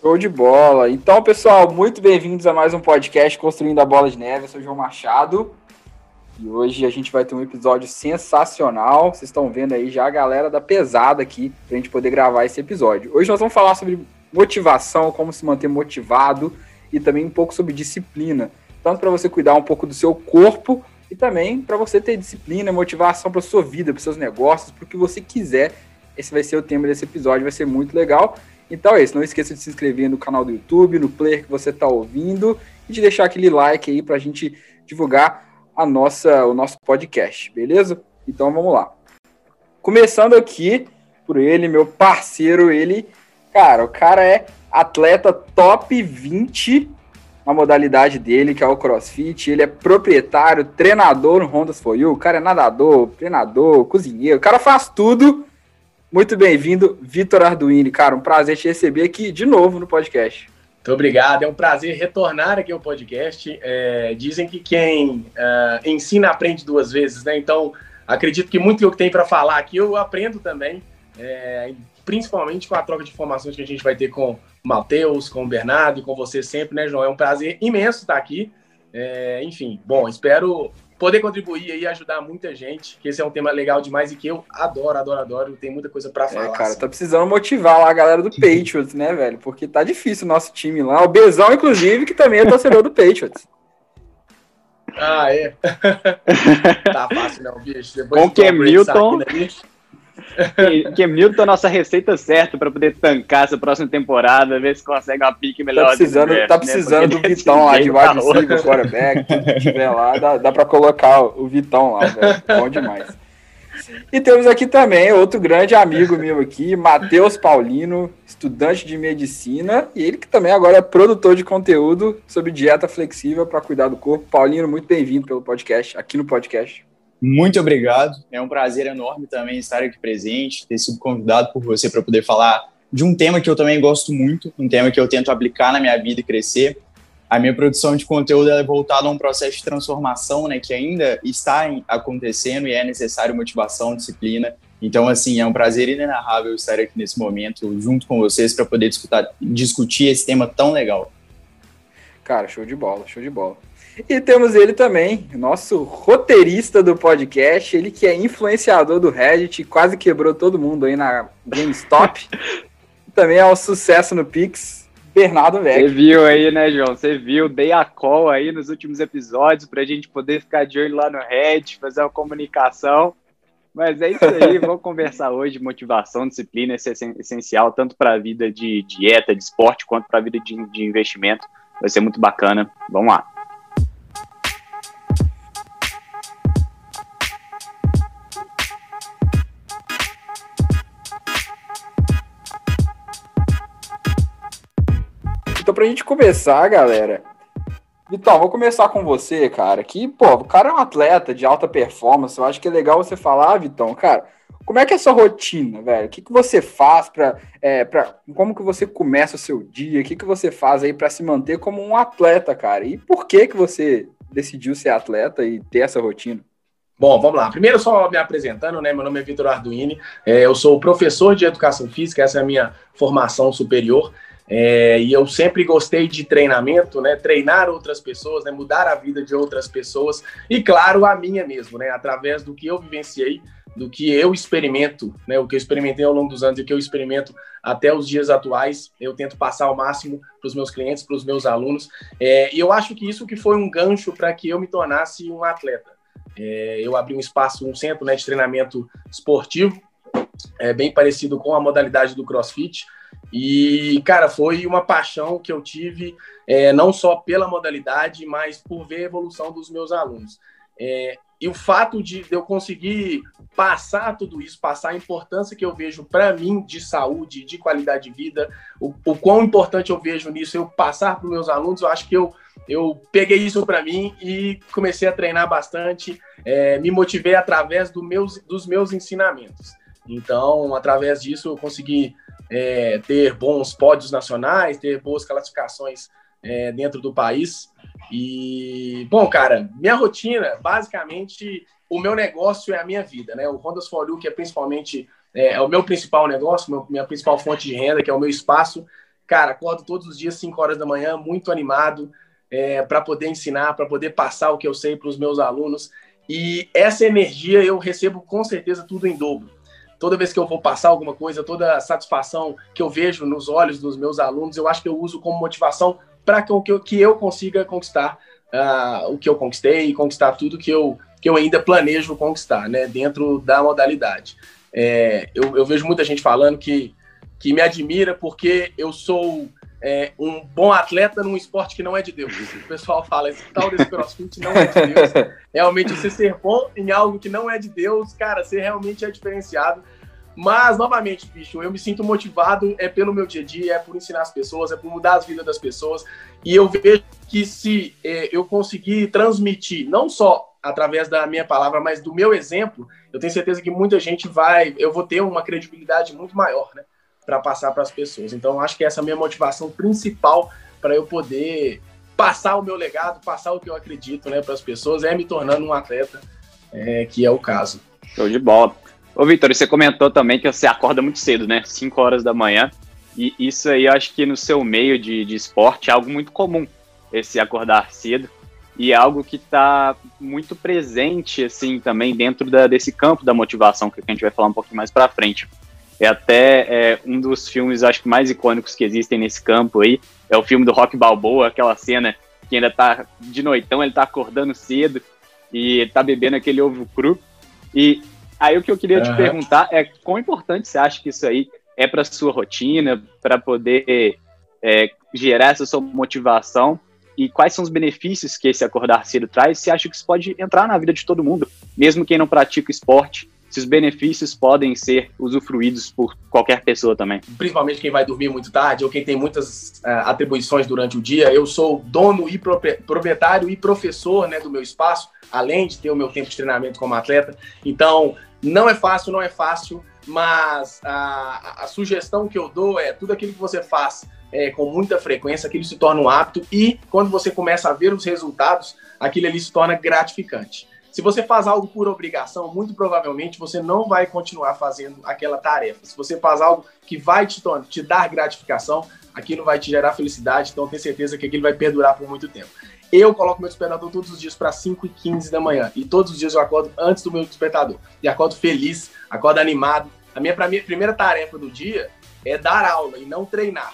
Show de bola. Então, pessoal, muito bem-vindos a mais um podcast Construindo a Bola de Neve. Eu sou o João Machado. E hoje a gente vai ter um episódio sensacional. Vocês estão vendo aí já a galera da pesada aqui para a gente poder gravar esse episódio. Hoje nós vamos falar sobre motivação, como se manter motivado e também um pouco sobre disciplina. Tanto para você cuidar um pouco do seu corpo e também para você ter disciplina, motivação para sua vida, para seus negócios, para o que você quiser. Esse vai ser o tema desse episódio, vai ser muito legal. Então é isso, não esqueça de se inscrever no canal do YouTube, no player que você está ouvindo e de deixar aquele like aí para a gente divulgar a nossa, o nosso podcast, beleza? Então vamos lá. Começando aqui por ele, meu parceiro, ele, cara, o cara é atleta top 20 na modalidade dele, que é o CrossFit. Ele é proprietário, treinador no Hondas For You. O cara é nadador, treinador, cozinheiro. O cara faz tudo muito bem-vindo, Vitor Arduini. Cara, um prazer te receber aqui de novo no podcast. Muito obrigado, é um prazer retornar aqui ao podcast. É, dizem que quem uh, ensina aprende duas vezes, né? Então, acredito que muito que eu tenho para falar aqui eu aprendo também, é, principalmente com a troca de informações que a gente vai ter com o Matheus, com o Bernardo e com você sempre, né, João? É um prazer imenso estar aqui. É, enfim, bom, espero poder contribuir e ajudar muita gente, que esse é um tema legal demais e que eu adoro, adoro, adoro. Tem muita coisa para é, falar. É, cara, assim. tá precisando motivar lá a galera do Patriots, né, velho? Porque tá difícil o nosso time lá. O Bezão, inclusive, que também é torcedor do Patriots. Ah, é. tá fácil, não, bicho. Depois Com que Milton. Cam Newton é a nossa receita certa para poder tancar essa próxima temporada, ver se consegue uma pique melhor. Tá precisando, draft, tá né? precisando né? do Vitão lá, de wide receiver, quarterback, tiver lá, dá, dá para colocar o Vitão lá, velho. Bom demais. E temos aqui também outro grande amigo meu aqui, Matheus Paulino, estudante de medicina, e ele que também agora é produtor de conteúdo sobre dieta flexível para cuidar do corpo. Paulino, muito bem-vindo pelo podcast, aqui no podcast. Muito obrigado. É um prazer enorme também estar aqui presente, ter sido convidado por você para poder falar de um tema que eu também gosto muito, um tema que eu tento aplicar na minha vida e crescer. A minha produção de conteúdo é voltada a um processo de transformação, né, que ainda está acontecendo e é necessário motivação, disciplina. Então, assim, é um prazer inenarrável estar aqui nesse momento junto com vocês para poder discutir, discutir esse tema tão legal. Cara, show de bola, show de bola. E temos ele também, nosso roteirista do podcast, ele que é influenciador do Reddit, quase quebrou todo mundo aí na GameStop. também é um sucesso no Pix, Bernardo Vec. Você viu aí, né, João? Você viu, dei a call aí nos últimos episódios para a gente poder ficar de olho lá no Reddit, fazer uma comunicação. Mas é isso aí, vamos conversar hoje. Motivação, disciplina, isso é essencial tanto para a vida de dieta, de esporte, quanto para a vida de, de investimento. Vai ser muito bacana. Vamos lá. Pra gente começar, galera. Vitão, vou começar com você, cara. Que, pô, o cara é um atleta de alta performance. Eu acho que é legal você falar, Vitão, cara. Como é que é a sua rotina, velho? O que, que você faz para, é, pra, como que você começa o seu dia? O que, que você faz aí para se manter como um atleta, cara? E por que que você decidiu ser atleta e ter essa rotina? Bom, vamos lá. Primeiro, só me apresentando, né? Meu nome é Vitor Arduini, é, eu sou professor de educação física, essa é a minha formação superior. É, e eu sempre gostei de treinamento, né? Treinar outras pessoas, né? Mudar a vida de outras pessoas e, claro, a minha mesmo, né? Através do que eu vivenciei, do que eu experimento, né? O que eu experimentei ao longo dos anos e o que eu experimento até os dias atuais, eu tento passar ao máximo para os meus clientes, para os meus alunos. É, e eu acho que isso que foi um gancho para que eu me tornasse um atleta. É, eu abri um espaço, um centro né, de treinamento esportivo, é, bem parecido com a modalidade do CrossFit e, cara, foi uma paixão que eu tive, é, não só pela modalidade, mas por ver a evolução dos meus alunos. É, e o fato de eu conseguir passar tudo isso, passar a importância que eu vejo para mim de saúde, de qualidade de vida, o, o quão importante eu vejo nisso, eu passar para os meus alunos, eu acho que eu, eu peguei isso para mim e comecei a treinar bastante, é, me motivei através do meus, dos meus ensinamentos. Então, através disso, eu consegui é, ter bons pódios nacionais, ter boas classificações é, dentro do país. E, bom, cara, minha rotina, basicamente, o meu negócio é a minha vida, né? O Hondas For You, que é principalmente é, é o meu principal negócio, meu, minha principal fonte de renda, que é o meu espaço, cara, acordo todos os dias 5 horas da manhã, muito animado, é, para poder ensinar, para poder passar o que eu sei para os meus alunos. E essa energia eu recebo com certeza tudo em dobro. Toda vez que eu vou passar alguma coisa, toda a satisfação que eu vejo nos olhos dos meus alunos, eu acho que eu uso como motivação para que, eu, que eu consiga conquistar uh, o que eu conquistei e conquistar tudo que eu, que eu ainda planejo conquistar, né, dentro da modalidade. É, eu, eu vejo muita gente falando que, que me admira porque eu sou é, um bom atleta num esporte que não é de Deus. O pessoal fala, esse tal desse crossfit não é de Deus. Realmente, você ser bom em algo que não é de Deus, cara, você realmente é diferenciado. Mas, novamente, bicho, eu me sinto motivado é pelo meu dia a dia, é por ensinar as pessoas, é por mudar as vidas das pessoas. E eu vejo que se é, eu conseguir transmitir, não só através da minha palavra, mas do meu exemplo, eu tenho certeza que muita gente vai, eu vou ter uma credibilidade muito maior, né? Para passar para as pessoas. Então, acho que essa é a minha motivação principal para eu poder passar o meu legado, passar o que eu acredito né, para as pessoas, é me tornando um atleta, é, que é o caso. Show de bola. Ô, Vitor, você comentou também que você acorda muito cedo, né? 5 horas da manhã. E isso aí, eu acho que no seu meio de, de esporte é algo muito comum, esse acordar cedo. E é algo que está muito presente, assim, também dentro da, desse campo da motivação, que a gente vai falar um pouquinho mais para frente. É até é, um dos filmes, acho que mais icônicos que existem nesse campo aí. É o filme do Rock Balboa, aquela cena que ainda tá de noitão, ele tá acordando cedo e tá bebendo aquele ovo cru. E aí o que eu queria uhum. te perguntar é quão importante você acha que isso aí é para sua rotina, para poder é, gerar essa sua motivação e quais são os benefícios que esse acordar cedo traz? Você acha que isso pode entrar na vida de todo mundo, mesmo quem não pratica esporte? Se os benefícios podem ser usufruídos por qualquer pessoa também. Principalmente quem vai dormir muito tarde ou quem tem muitas uh, atribuições durante o dia. Eu sou dono e proprietário e professor né, do meu espaço, além de ter o meu tempo de treinamento como atleta. Então, não é fácil, não é fácil, mas a, a sugestão que eu dou é tudo aquilo que você faz é, com muita frequência, aquilo se torna um hábito e quando você começa a ver os resultados, aquilo ali se torna gratificante. Se você faz algo por obrigação, muito provavelmente você não vai continuar fazendo aquela tarefa. Se você faz algo que vai te, te dar gratificação, aquilo vai te gerar felicidade, então tenho certeza que aquilo vai perdurar por muito tempo. Eu coloco meu despertador todos os dias para 5 e 15 da manhã. E todos os dias eu acordo antes do meu despertador. E acordo feliz, acordo animado. A minha, minha primeira tarefa do dia é dar aula e não treinar.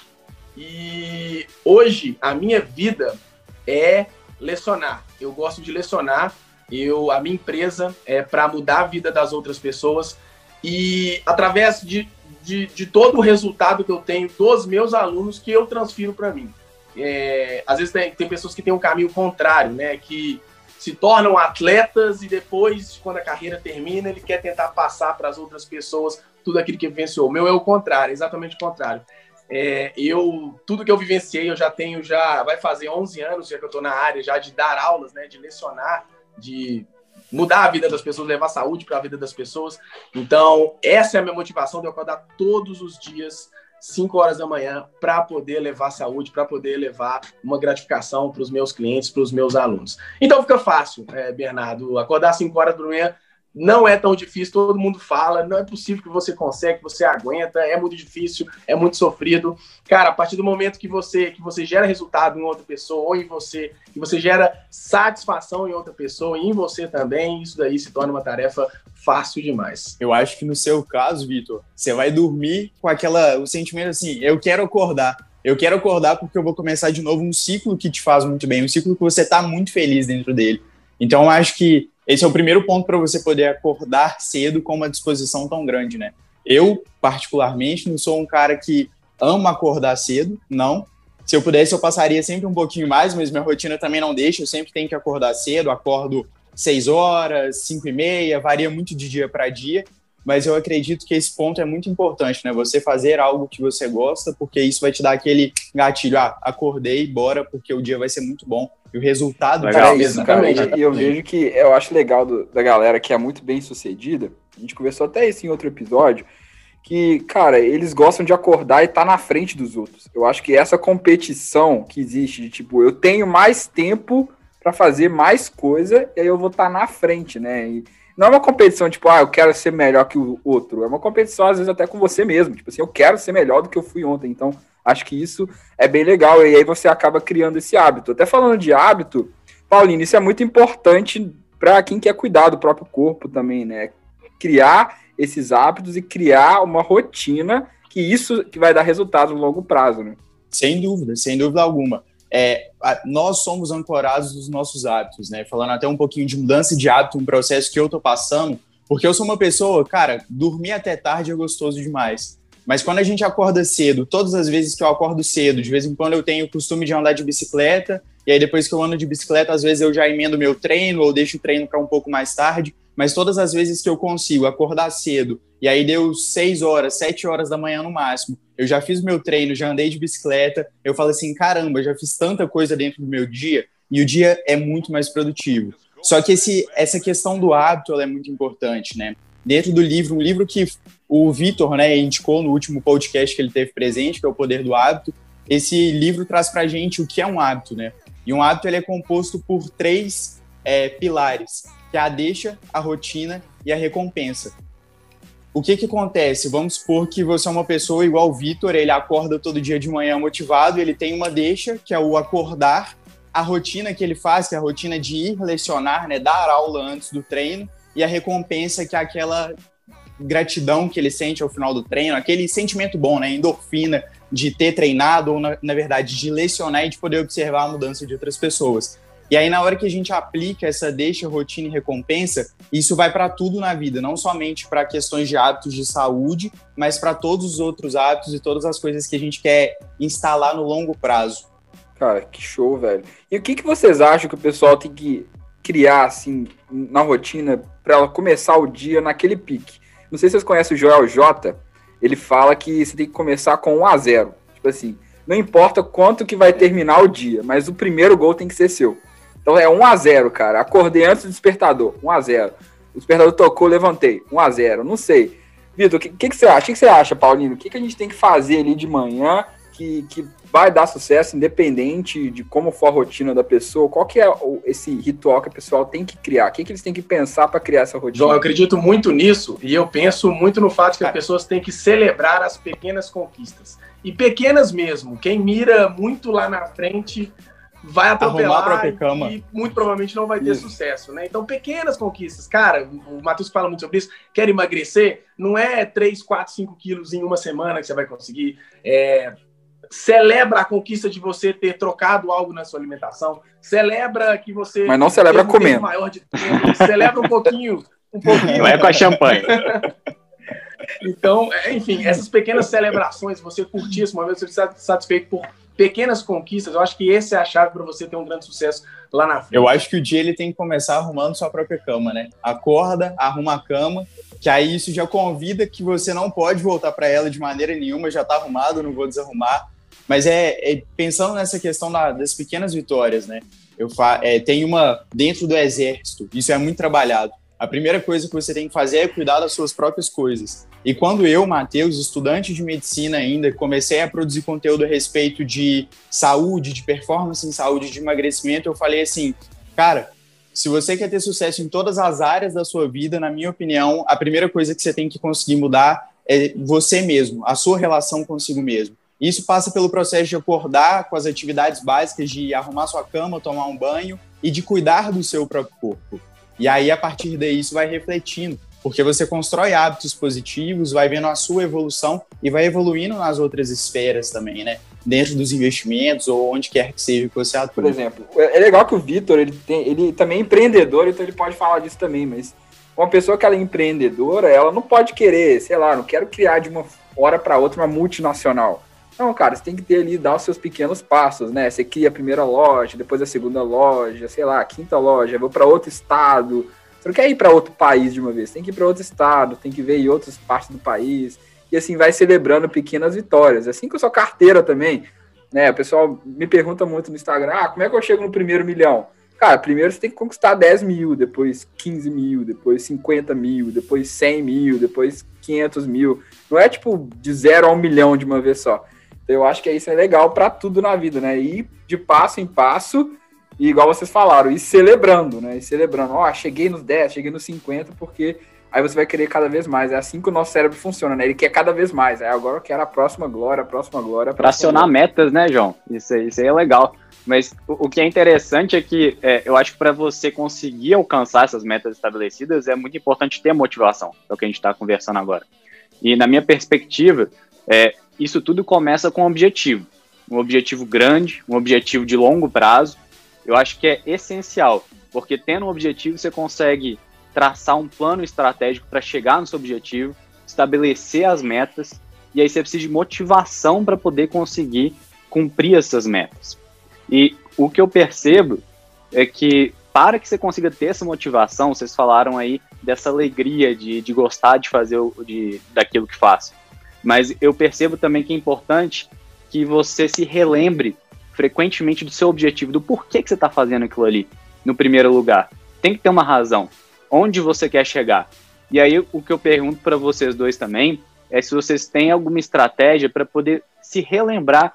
E hoje a minha vida é lecionar. Eu gosto de lecionar eu, a minha empresa é para mudar a vida das outras pessoas e através de, de, de, todo o resultado que eu tenho dos meus alunos que eu transfiro para mim. É, às vezes tem, tem pessoas que têm um caminho contrário, né? Que se tornam atletas e depois, quando a carreira termina, ele quer tentar passar para as outras pessoas tudo aquilo que vivenciou. O meu é o contrário, exatamente o contrário. É, eu tudo que eu vivenciei, eu já tenho já vai fazer 11 anos já que eu estou na área já de dar aulas, né, de lecionar de mudar a vida das pessoas, levar saúde para a vida das pessoas. Então, essa é a minha motivação de eu acordar todos os dias, 5 horas da manhã, para poder levar saúde, para poder levar uma gratificação para os meus clientes, para os meus alunos. Então, fica fácil, é, Bernardo, acordar 5 horas da manhã não é tão difícil, todo mundo fala, não é possível que você consegue, que você aguenta, é muito difícil, é muito sofrido. Cara, a partir do momento que você que você gera resultado em outra pessoa ou em você, que você gera satisfação em outra pessoa e em você também, isso daí se torna uma tarefa fácil demais. Eu acho que no seu caso, Vitor, você vai dormir com aquela o sentimento assim, eu quero acordar. Eu quero acordar porque eu vou começar de novo um ciclo que te faz muito bem, um ciclo que você está muito feliz dentro dele. Então, eu acho que esse é o primeiro ponto para você poder acordar cedo com uma disposição tão grande, né? Eu, particularmente, não sou um cara que ama acordar cedo, não. Se eu pudesse, eu passaria sempre um pouquinho mais, mas minha rotina também não deixa. Eu sempre tenho que acordar cedo, acordo seis horas, cinco e meia, varia muito de dia para dia. Mas eu acredito que esse ponto é muito importante, né? Você fazer algo que você gosta, porque isso vai te dar aquele gatilho. Ah, acordei, bora, porque o dia vai ser muito bom e o resultado legal, é isso, cara. E eu vejo que eu acho legal do, da galera que é muito bem sucedida. A gente conversou até isso em outro episódio. Que, cara, eles gostam de acordar e estar tá na frente dos outros. Eu acho que essa competição que existe, de tipo, eu tenho mais tempo para fazer mais coisa e aí eu vou estar tá na frente, né? E não é uma competição tipo, ah, eu quero ser melhor que o outro. É uma competição, às vezes, até com você mesmo. Tipo assim, eu quero ser melhor do que eu fui ontem. Então, Acho que isso é bem legal e aí você acaba criando esse hábito. Até falando de hábito, Paulinho, isso é muito importante para quem quer cuidar do próprio corpo também, né? Criar esses hábitos e criar uma rotina que isso que vai dar resultado no longo prazo, né? Sem dúvida, sem dúvida alguma. É, nós somos ancorados nos nossos hábitos, né? Falando até um pouquinho de mudança de hábito, um processo que eu tô passando, porque eu sou uma pessoa, cara, dormir até tarde é gostoso demais. Mas quando a gente acorda cedo, todas as vezes que eu acordo cedo, de vez em quando eu tenho o costume de andar de bicicleta, e aí depois que eu ando de bicicleta, às vezes eu já emendo meu treino ou deixo o treino para um pouco mais tarde, mas todas as vezes que eu consigo acordar cedo, e aí deu 6 horas, 7 horas da manhã no máximo, eu já fiz meu treino, já andei de bicicleta, eu falo assim, caramba, já fiz tanta coisa dentro do meu dia, e o dia é muito mais produtivo. Só que esse, essa questão do hábito é muito importante, né? Dentro do livro, um livro que o Vitor né, indicou no último podcast que ele teve presente, que é O Poder do Hábito, esse livro traz para gente o que é um hábito, né? E um hábito ele é composto por três é, pilares, que é a deixa, a rotina e a recompensa. O que que acontece? Vamos supor que você é uma pessoa igual o Vitor, ele acorda todo dia de manhã motivado, ele tem uma deixa, que é o acordar, a rotina que ele faz, que é a rotina de ir lecionar, né, dar aula antes do treino, e a recompensa, que é aquela gratidão que ele sente ao final do treino, aquele sentimento bom, né, endorfina de ter treinado, ou na, na verdade de lecionar e de poder observar a mudança de outras pessoas. E aí, na hora que a gente aplica essa deixa, rotina e recompensa, isso vai para tudo na vida, não somente para questões de hábitos de saúde, mas para todos os outros hábitos e todas as coisas que a gente quer instalar no longo prazo. Cara, que show, velho. E o que, que vocês acham que o pessoal tem que criar, assim, na rotina, para ela começar o dia naquele pique? Não sei se vocês conhecem o Joel J. Ele fala que você tem que começar com 1 a 0 Tipo assim, não importa quanto que vai terminar o dia, mas o primeiro gol tem que ser seu. Então é 1 a 0 cara. Acordei antes do despertador, 1 a 0 O despertador tocou, levantei, 1 a 0 Não sei. Vitor, o que, que, que, você acha? O que, que, você acha, Paulino? O que, que a gente tem que fazer ali de manhã que, que vai dar sucesso, independente de como for a rotina da pessoa? Qual que é esse ritual que o pessoal tem que criar? O que, que eles têm que pensar para criar essa rotina? João, eu acredito muito nisso e eu penso muito no fato que as pessoas têm que celebrar as pequenas conquistas. E pequenas mesmo. Quem mira muito lá na frente vai atropelar e muito provavelmente não vai ter isso. sucesso, né? Então, pequenas conquistas. Cara, o Matheus fala muito sobre isso. Quer emagrecer? Não é 3, 4, 5 quilos em uma semana que você vai conseguir. É... Celebra a conquista de você ter trocado algo na sua alimentação. Celebra que você. Mas não celebra comendo. Maior de tempo. celebra um pouquinho. Um pouquinho. Não é com a champanhe. então, é, enfim, essas pequenas celebrações, você curtir esse momento, você está satisfeito por pequenas conquistas, eu acho que esse é a chave para você ter um grande sucesso lá na frente. Eu acho que o dia ele tem que começar arrumando sua própria cama, né? Acorda, arruma a cama, que aí isso já convida que você não pode voltar para ela de maneira nenhuma, já está arrumado, não vou desarrumar. Mas é, é pensando nessa questão da, das pequenas vitórias, né? Eu fa é, tem uma dentro do exército, isso é muito trabalhado. A primeira coisa que você tem que fazer é cuidar das suas próprias coisas. E quando eu, Matheus, estudante de medicina ainda, comecei a produzir conteúdo a respeito de saúde, de performance em saúde, de emagrecimento, eu falei assim, cara, se você quer ter sucesso em todas as áreas da sua vida, na minha opinião, a primeira coisa que você tem que conseguir mudar é você mesmo, a sua relação consigo mesmo. Isso passa pelo processo de acordar com as atividades básicas de arrumar sua cama, tomar um banho e de cuidar do seu próprio corpo. E aí, a partir daí, isso vai refletindo porque você constrói hábitos positivos, vai vendo a sua evolução e vai evoluindo nas outras esferas também, né? Dentro dos investimentos ou onde quer que seja que você atua. Por exemplo, é legal que o Vitor, ele, tem, ele também é empreendedor, então ele pode falar disso também, mas uma pessoa que ela é empreendedora, ela não pode querer, sei lá, não quero criar de uma hora para outra uma multinacional. Não, cara, você tem que ter ali, dar os seus pequenos passos, né? Você cria a primeira loja, depois a segunda loja, sei lá, a quinta loja, vou para outro estado, você não quer ir para outro país de uma vez, tem que ir para outro estado, tem que ver em outras partes do país. E assim vai celebrando pequenas vitórias. Assim com a sua carteira também. Né? O pessoal me pergunta muito no Instagram: ah, como é que eu chego no primeiro milhão? Cara, primeiro você tem que conquistar 10 mil, depois 15 mil, depois 50 mil, depois 100 mil, depois 500 mil. Não é tipo de zero a um milhão de uma vez só. Então eu acho que isso é legal para tudo na vida, né? Ir de passo em passo e igual vocês falaram, e celebrando, né? E celebrando, ó, oh, cheguei nos 10, cheguei nos 50, porque aí você vai querer cada vez mais. É assim que o nosso cérebro funciona, né? Ele quer cada vez mais. Aí agora eu quero a próxima glória, a próxima glória. A próxima Tracionar glória. metas, né, João? Isso, aí- isso aí é legal. Mas o, o que é interessante é que é, eu acho que para você conseguir alcançar essas metas estabelecidas é muito importante ter motivação, é o que a gente está conversando agora. E na minha perspectiva, é, isso tudo começa com um objetivo. Um objetivo grande, um objetivo de longo prazo. Eu acho que é essencial, porque tendo um objetivo você consegue traçar um plano estratégico para chegar no seu objetivo, estabelecer as metas, e aí você precisa de motivação para poder conseguir cumprir essas metas. E o que eu percebo é que para que você consiga ter essa motivação, vocês falaram aí dessa alegria de, de gostar de fazer o, de, daquilo que faz. Mas eu percebo também que é importante que você se relembre frequentemente do seu objetivo, do porquê que você está fazendo aquilo ali, no primeiro lugar. Tem que ter uma razão. Onde você quer chegar? E aí o que eu pergunto para vocês dois também é se vocês têm alguma estratégia para poder se relembrar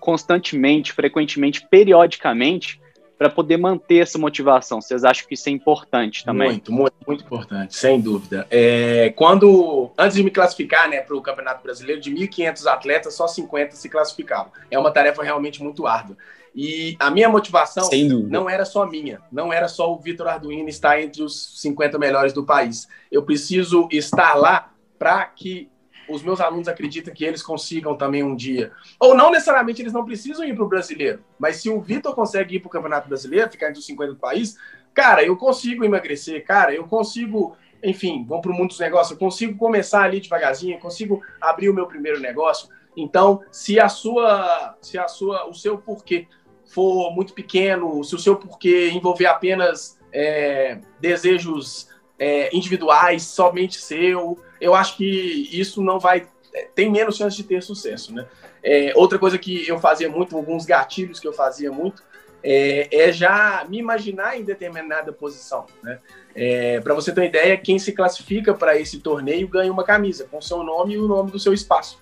constantemente, frequentemente, periodicamente, para poder manter essa motivação. Vocês acham que isso é importante também? Muito, muito, muito importante, sem dúvida. É, quando, antes de me classificar né, para o Campeonato Brasileiro, de 1.500 atletas, só 50 se classificavam. É uma tarefa realmente muito árdua. E a minha motivação não era só minha, não era só o Vitor Arduino estar entre os 50 melhores do país. Eu preciso estar lá para que os meus alunos acreditem que eles consigam também um dia. Ou não necessariamente eles não precisam ir para o brasileiro, mas se o Vitor consegue ir para o Campeonato Brasileiro, ficar entre os 50 do país, cara, eu consigo emagrecer, cara, eu consigo, enfim, vamos para dos negócios, eu consigo começar ali devagarzinho, eu consigo abrir o meu primeiro negócio. Então, se a sua, se a sua, o seu porquê for muito pequeno, se o seu porquê envolver apenas é, desejos é, individuais, somente seu, eu acho que isso não vai tem menos chance de ter sucesso, né? É, outra coisa que eu fazia muito, alguns gatilhos que eu fazia muito, é, é já me imaginar em determinada posição, né? É, para você ter uma ideia, quem se classifica para esse torneio ganha uma camisa com seu nome e o nome do seu espaço.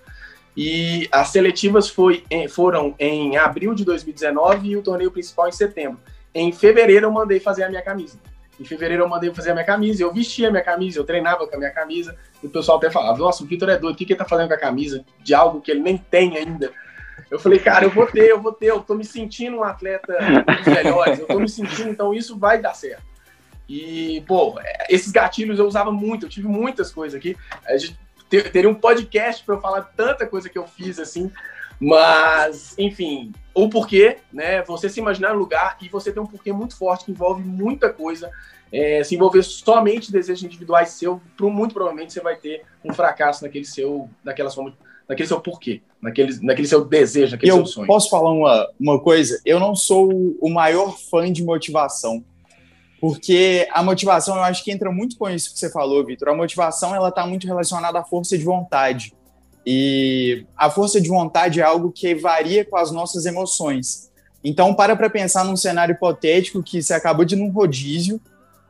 E as seletivas foi, foram em abril de 2019 e o torneio principal em setembro. Em fevereiro eu mandei fazer a minha camisa. Em fevereiro eu mandei fazer a minha camisa, eu vestia a minha camisa, eu treinava com a minha camisa, e o pessoal até falava, nossa, o Vitor é doido, o que, que ele tá fazendo com a camisa? De algo que ele nem tem ainda. Eu falei, cara, eu vou ter, eu vou ter, eu tô me sentindo um atleta dos melhores, eu tô me sentindo, então isso vai dar certo. E, pô, esses gatilhos eu usava muito, eu tive muitas coisas aqui. A gente teria um podcast para eu falar tanta coisa que eu fiz assim, mas, enfim, o porquê, né? Você se imaginar no lugar e você tem um porquê muito forte que envolve muita coisa. É, se envolver somente desejos individuais seu, muito provavelmente você vai ter um fracasso naquele seu, naquela sua, naquele seu porquê, naquele, naquele seu desejo, naquele eu seu sonho. posso falar uma, uma coisa? Eu não sou o maior fã de motivação. Porque a motivação, eu acho que entra muito com isso que você falou, Vitor. A motivação, ela está muito relacionada à força de vontade. E a força de vontade é algo que varia com as nossas emoções. Então, para para pensar num cenário hipotético que você acabou de ir num rodízio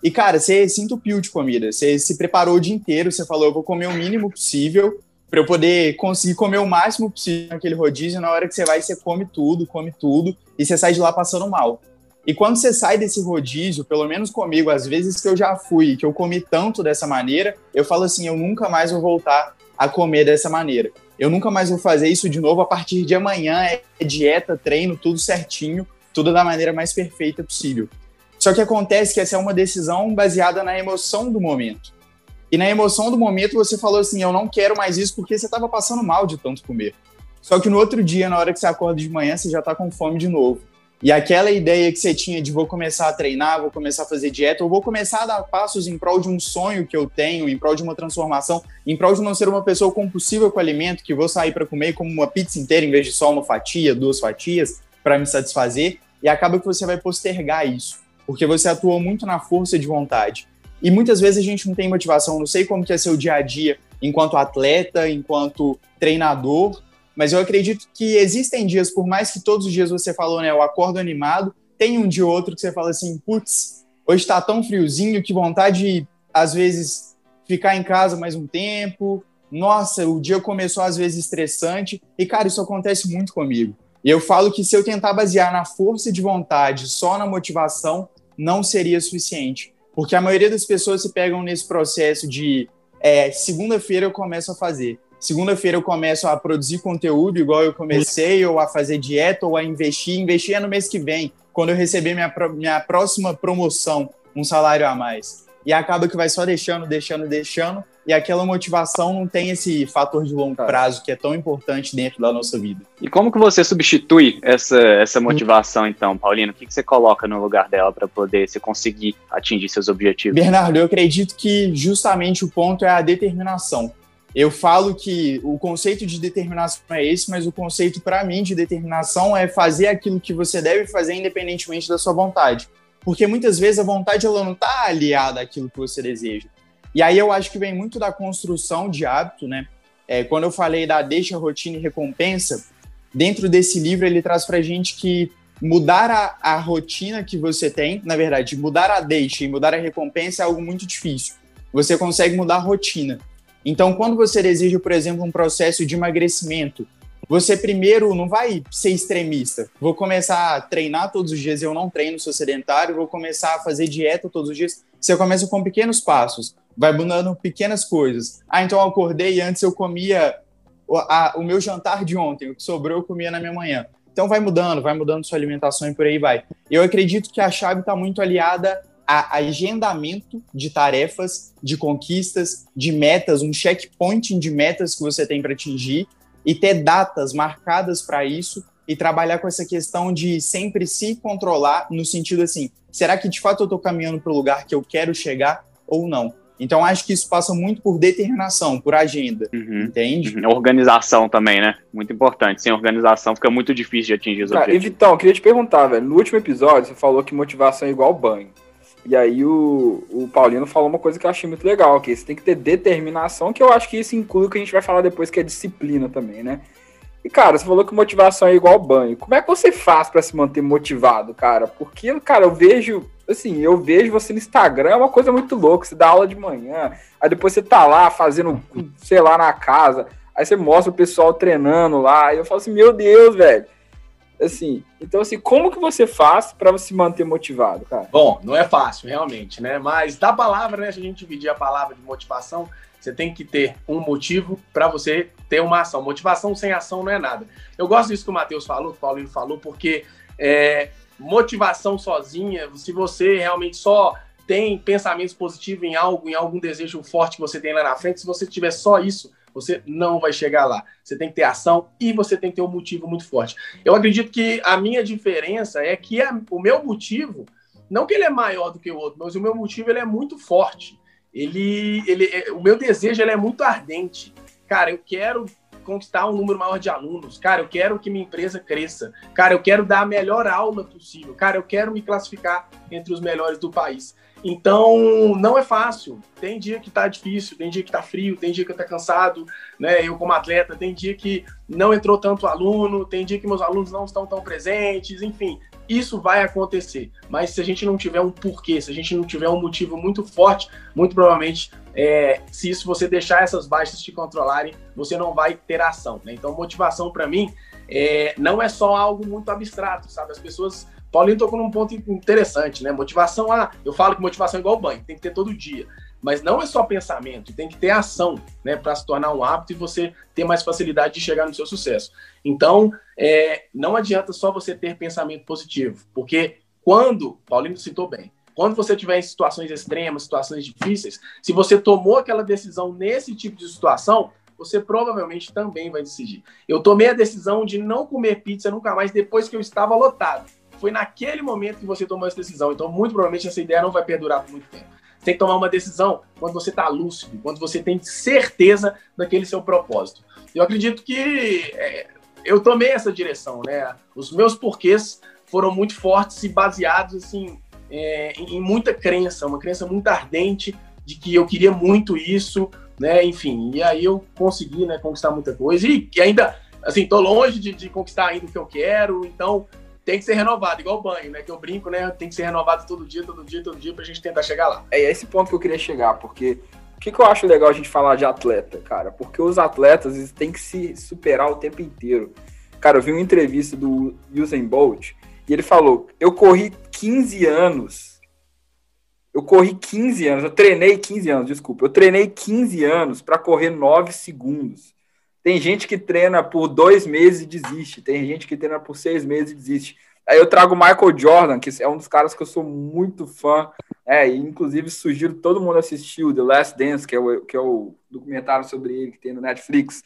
e, cara, você se entupiu de comida. Você se preparou o dia inteiro, você falou, eu vou comer o mínimo possível para eu poder conseguir comer o máximo possível naquele rodízio. Na hora que você vai, você come tudo, come tudo e você sai de lá passando mal. E quando você sai desse rodízio, pelo menos comigo, às vezes que eu já fui, que eu comi tanto dessa maneira, eu falo assim, eu nunca mais vou voltar a comer dessa maneira. Eu nunca mais vou fazer isso de novo a partir de amanhã. É dieta, treino, tudo certinho, tudo da maneira mais perfeita possível. Só que acontece que essa é uma decisão baseada na emoção do momento. E na emoção do momento você falou assim, eu não quero mais isso porque você estava passando mal de tanto comer. Só que no outro dia, na hora que você acorda de manhã, você já está com fome de novo. E aquela ideia que você tinha de vou começar a treinar, vou começar a fazer dieta, ou vou começar a dar passos em prol de um sonho que eu tenho, em prol de uma transformação, em prol de não ser uma pessoa compulsiva com alimento, que vou sair para comer como uma pizza inteira em vez de só uma fatia, duas fatias, para me satisfazer, e acaba que você vai postergar isso, porque você atuou muito na força de vontade. E muitas vezes a gente não tem motivação, não sei como que é seu dia a dia enquanto atleta, enquanto treinador, mas eu acredito que existem dias, por mais que todos os dias você falou, né, eu acordo animado, tem um dia ou outro que você fala assim, putz, hoje está tão friozinho, que vontade de, às vezes, ficar em casa mais um tempo. Nossa, o dia começou às vezes estressante. E, cara, isso acontece muito comigo. E eu falo que se eu tentar basear na força de vontade, só na motivação, não seria suficiente. Porque a maioria das pessoas se pegam nesse processo de é, segunda-feira eu começo a fazer. Segunda-feira eu começo a produzir conteúdo igual eu comecei, ou a fazer dieta, ou a investir. Investir é no mês que vem, quando eu receber minha, minha próxima promoção, um salário a mais e acaba que vai só deixando, deixando, deixando, e aquela motivação não tem esse fator de longo prazo que é tão importante dentro da nossa vida. E como que você substitui essa, essa motivação, então, Paulino? O que, que você coloca no lugar dela para poder você conseguir atingir seus objetivos? Bernardo, eu acredito que justamente o ponto é a determinação. Eu falo que o conceito de determinação é esse, mas o conceito para mim de determinação é fazer aquilo que você deve fazer independentemente da sua vontade porque muitas vezes a vontade ela não está aliada àquilo que você deseja. E aí eu acho que vem muito da construção de hábito, né? É, quando eu falei da deixa, rotina e recompensa, dentro desse livro ele traz para gente que mudar a, a, rotina que você tem, na verdade, mudar a deixa e mudar a recompensa é algo muito difícil. Você consegue mudar a rotina. Então, quando você deseja, por exemplo, um processo de emagrecimento, você primeiro não vai ser extremista. Vou começar a treinar todos os dias, eu não treino, sou sedentário, vou começar a fazer dieta todos os dias. Você começa com pequenos passos, vai mudando pequenas coisas. Ah, então eu acordei e antes eu comia o, a, o meu jantar de ontem, o que sobrou eu comia na minha manhã. Então vai mudando, vai mudando sua alimentação e por aí vai. Eu acredito que a chave está muito aliada a agendamento de tarefas, de conquistas, de metas, um checkpoint de metas que você tem para atingir e ter datas marcadas para isso e trabalhar com essa questão de sempre se controlar no sentido assim, será que de fato eu estou caminhando para o lugar que eu quero chegar ou não? Então acho que isso passa muito por determinação, por agenda, uhum, entende? Uhum. Organização também, né? Muito importante. Sem organização fica muito difícil de atingir os Cara, objetivos. E Vitão, eu queria te perguntar, velho. No último episódio você falou que motivação é igual banho. E aí o, o Paulino falou uma coisa que eu achei muito legal, que você tem que ter determinação, que eu acho que isso inclui o que a gente vai falar depois, que é disciplina também, né? E, cara, você falou que motivação é igual banho. Como é que você faz para se manter motivado, cara? Porque, cara, eu vejo, assim, eu vejo você no Instagram, é uma coisa muito louca. Você dá aula de manhã, aí depois você tá lá fazendo, sei lá, na casa, aí você mostra o pessoal treinando lá, e eu falo assim, meu Deus, velho Assim, então assim, como que você faz para se manter motivado, cara? Bom, não é fácil, realmente, né? Mas da palavra, né, se a gente dividir a palavra de motivação, você tem que ter um motivo para você ter uma ação. Motivação sem ação não é nada. Eu gosto disso que o Matheus falou, que o Paulinho falou, porque é, motivação sozinha, se você realmente só tem pensamentos positivos em algo, em algum desejo forte que você tem lá na frente, se você tiver só isso, você não vai chegar lá. Você tem que ter ação e você tem que ter um motivo muito forte. Eu acredito que a minha diferença é que a, o meu motivo, não que ele é maior do que o outro, mas o meu motivo ele é muito forte. Ele, ele, é, o meu desejo ele é muito ardente. Cara, eu quero conquistar um número maior de alunos. Cara, eu quero que minha empresa cresça. Cara, eu quero dar a melhor aula possível. Cara, eu quero me classificar entre os melhores do país. Então, não é fácil. Tem dia que tá difícil, tem dia que tá frio, tem dia que tá cansado, né? Eu como atleta, tem dia que não entrou tanto aluno, tem dia que meus alunos não estão tão presentes, enfim, isso vai acontecer. Mas se a gente não tiver um porquê, se a gente não tiver um motivo muito forte, muito provavelmente, é, se isso você deixar essas baixas te controlarem, você não vai ter ação. Né? Então, motivação para mim é, não é só algo muito abstrato, sabe? As pessoas Paulinho tocou num ponto interessante, né? Motivação, ah, eu falo que motivação é igual banho, tem que ter todo dia. Mas não é só pensamento, tem que ter ação, né? Para se tornar um hábito e você ter mais facilidade de chegar no seu sucesso. Então, é, não adianta só você ter pensamento positivo, porque quando, Paulinho citou bem, quando você estiver em situações extremas, situações difíceis, se você tomou aquela decisão nesse tipo de situação, você provavelmente também vai decidir. Eu tomei a decisão de não comer pizza nunca mais depois que eu estava lotado foi naquele momento que você tomou essa decisão. Então, muito provavelmente, essa ideia não vai perdurar por muito tempo. Você tem que tomar uma decisão quando você está lúcido, quando você tem certeza daquele seu propósito. Eu acredito que é, eu tomei essa direção, né? Os meus porquês foram muito fortes e baseados, assim, é, em, muita crença, uma crença muito ardente de que eu queria muito isso, né? Enfim, e aí eu consegui, né, conquistar muita coisa e, ainda, assim, tô longe de, de conquistar ainda o que eu quero, então tem que ser renovado, igual banho, né? Que eu brinco, né? Tem que ser renovado todo dia, todo dia, todo dia, pra gente tentar chegar lá. É esse ponto que eu queria chegar, porque o que, que eu acho legal a gente falar de atleta, cara? Porque os atletas eles têm que se superar o tempo inteiro. Cara, eu vi uma entrevista do Usain Bolt e ele falou: Eu corri 15 anos. Eu corri 15 anos, eu treinei 15 anos, desculpa. Eu treinei 15 anos para correr 9 segundos. Tem gente que treina por dois meses e desiste. Tem gente que treina por seis meses e desiste. Aí eu trago o Michael Jordan, que é um dos caras que eu sou muito fã. É, e inclusive sugiro todo mundo assistir o The Last Dance, que é o, que é o documentário sobre ele que tem no Netflix.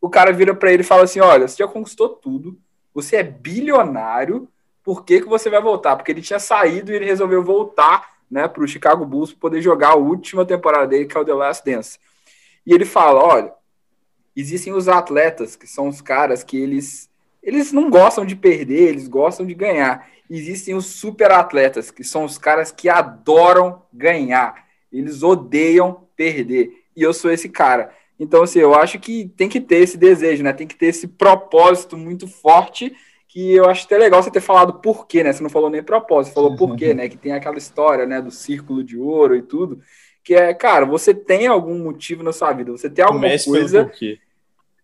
O cara vira para ele e fala assim: Olha, você já conquistou tudo, você é bilionário, por que, que você vai voltar? Porque ele tinha saído e ele resolveu voltar né, para o Chicago Bulls poder jogar a última temporada dele, que é o The Last Dance. E ele fala: Olha, existem os atletas, que são os caras que eles eles não gostam de perder, eles gostam de ganhar. Existem os super atletas, que são os caras que adoram ganhar. Eles odeiam perder. E eu sou esse cara. Então, assim, eu acho que tem que ter esse desejo, né? Tem que ter esse propósito muito forte, que eu acho até legal você ter falado por quê, né? Você não falou nem propósito, falou por quê, né? Que tem aquela história, né, do círculo de ouro e tudo, que é, cara, você tem algum motivo na sua vida, você tem alguma Comece coisa...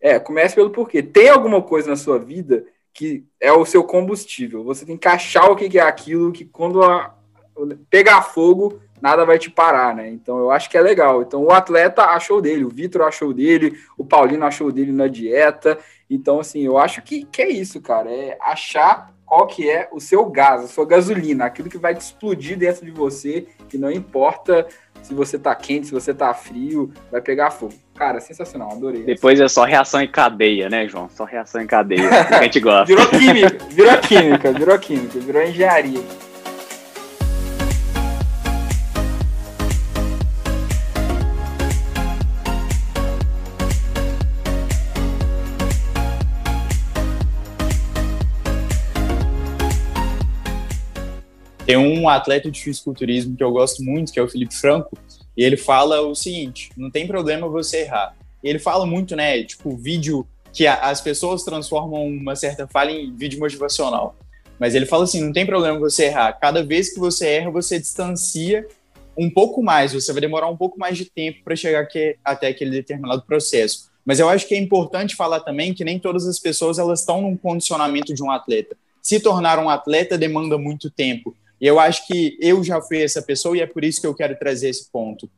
É, comece pelo porquê. Tem alguma coisa na sua vida que é o seu combustível. Você tem que achar o que é aquilo que quando a, pegar fogo, nada vai te parar, né? Então eu acho que é legal. Então o atleta achou dele, o Vitor achou dele, o Paulino achou dele na dieta. Então, assim, eu acho que, que é isso, cara. É achar qual que é o seu gás, a sua gasolina, aquilo que vai te explodir dentro de você, que não importa se você tá quente, se você tá frio, vai pegar fogo. Cara, sensacional, adorei. Depois é só reação em cadeia, né, João? Só reação em cadeia, que a gente gosta. virou química, virou química, virou química, virou engenharia. Tem um atleta de fisiculturismo que eu gosto muito, que é o Felipe Franco, e ele fala o seguinte: não tem problema você errar. E ele fala muito, né? Tipo, vídeo que a, as pessoas transformam uma certa falha em vídeo motivacional. Mas ele fala assim: não tem problema você errar. Cada vez que você erra, você distancia um pouco mais, você vai demorar um pouco mais de tempo para chegar que, até aquele determinado processo. Mas eu acho que é importante falar também que nem todas as pessoas elas estão num condicionamento de um atleta. Se tornar um atleta demanda muito tempo. E eu acho que eu já fui essa pessoa e é por isso que eu quero trazer esse ponto.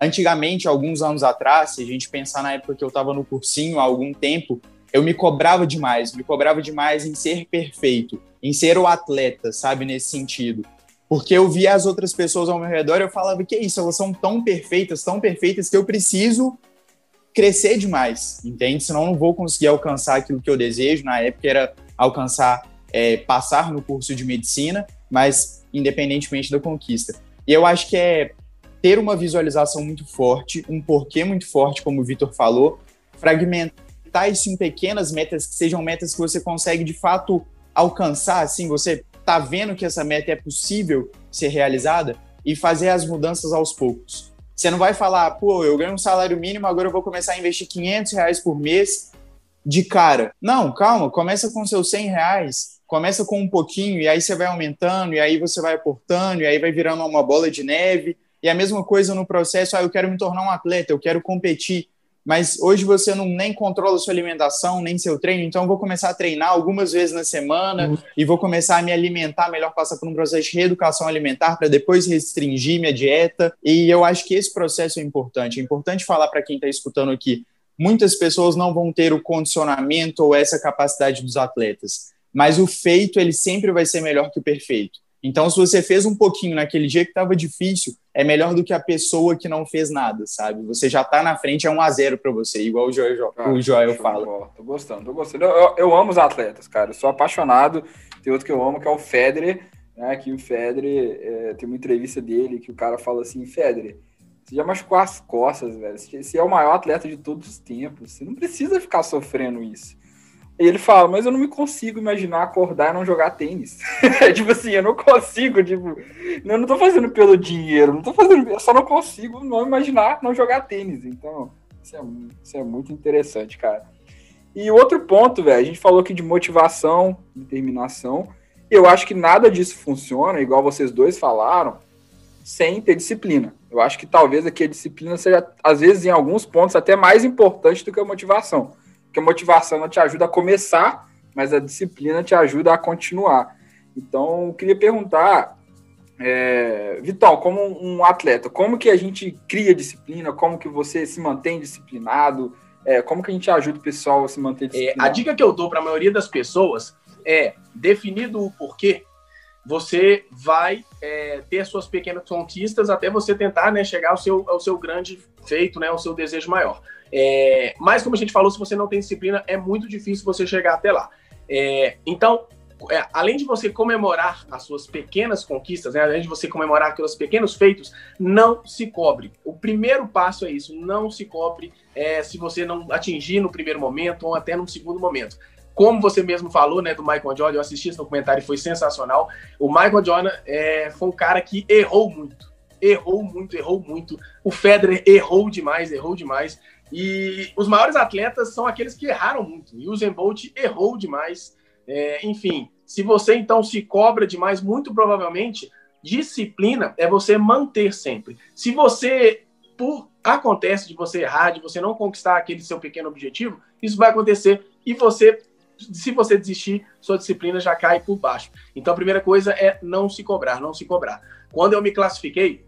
Antigamente, alguns anos atrás, se a gente pensar na época que eu estava no cursinho há algum tempo, eu me cobrava demais, me cobrava demais em ser perfeito, em ser o atleta, sabe, nesse sentido. Porque eu via as outras pessoas ao meu redor e eu falava que isso, elas são tão perfeitas, tão perfeitas que eu preciso crescer demais, entende? Senão eu não vou conseguir alcançar aquilo que eu desejo. Na época era alcançar, é, passar no curso de medicina, mas independentemente da conquista. E eu acho que é ter uma visualização muito forte, um porquê muito forte, como o Vitor falou, fragmentar isso em pequenas metas que sejam metas que você consegue de fato alcançar, assim, você tá vendo que essa meta é possível ser realizada e fazer as mudanças aos poucos. Você não vai falar, pô, eu ganho um salário mínimo, agora eu vou começar a investir 500 reais por mês de cara. Não, calma, começa com seus 100 reais, começa com um pouquinho e aí você vai aumentando e aí você vai aportando e aí vai virando uma bola de neve. E a mesma coisa no processo, ah, eu quero me tornar um atleta, eu quero competir, mas hoje você não nem controla sua alimentação, nem seu treino, então eu vou começar a treinar algumas vezes na semana uhum. e vou começar a me alimentar melhor, passar por um processo de reeducação alimentar para depois restringir minha dieta. E eu acho que esse processo é importante. É importante falar para quem está escutando aqui. Muitas pessoas não vão ter o condicionamento ou essa capacidade dos atletas mas o feito ele sempre vai ser melhor que o perfeito. Então, se você fez um pouquinho naquele dia que estava difícil, é melhor do que a pessoa que não fez nada, sabe? Você já está na frente, é um a zero para você, igual o Joel, cara, o Joel fala. Tô gostando, tô gostando. Eu, eu, eu, amo os atletas, cara. Eu sou apaixonado. Tem outro que eu amo, que é o Federer, né? Que o Federer, é, tem uma entrevista dele que o cara fala assim, Federer, você já machucou as costas, velho. Você é o maior atleta de todos os tempos. Você não precisa ficar sofrendo isso. E ele fala, mas eu não me consigo imaginar acordar e não jogar tênis. tipo assim, eu não consigo, tipo, eu não tô fazendo pelo dinheiro, não tô fazendo, eu só não consigo não imaginar não jogar tênis. Então, isso é, isso é muito interessante, cara. E outro ponto, velho, a gente falou aqui de motivação, determinação. Eu acho que nada disso funciona, igual vocês dois falaram, sem ter disciplina. Eu acho que talvez aqui a disciplina seja, às vezes, em alguns pontos, até mais importante do que a motivação. Porque a motivação te ajuda a começar, mas a disciplina te ajuda a continuar. Então, eu queria perguntar, É, Vitão, como um atleta, como que a gente cria disciplina? Como que você se mantém disciplinado? É, como que a gente ajuda o pessoal a se manter disciplinado? É, a dica que eu dou para a maioria das pessoas é, definido o porquê, você vai é, ter suas pequenas conquistas até você tentar né, chegar ao seu, ao seu grande feito, né, ao seu desejo maior. É, mas, como a gente falou, se você não tem disciplina, é muito difícil você chegar até lá. É, então, é, além de você comemorar as suas pequenas conquistas, né, além de você comemorar aqueles pequenos feitos, não se cobre. O primeiro passo é isso, não se cobre é, se você não atingir no primeiro momento ou até no segundo momento. Como você mesmo falou, né, do Michael Jordan, eu assisti esse documentário e foi sensacional. O Michael Jordan é, foi um cara que errou muito, errou muito, errou muito. O Federer errou demais, errou demais. E os maiores atletas são aqueles que erraram muito. E o Usain Bolt errou demais. É, enfim, se você então se cobra demais, muito provavelmente disciplina é você manter sempre. Se você por acontece de você errar, de você não conquistar aquele seu pequeno objetivo, isso vai acontecer e você se você desistir, sua disciplina já cai por baixo. Então a primeira coisa é não se cobrar, não se cobrar. Quando eu me classifiquei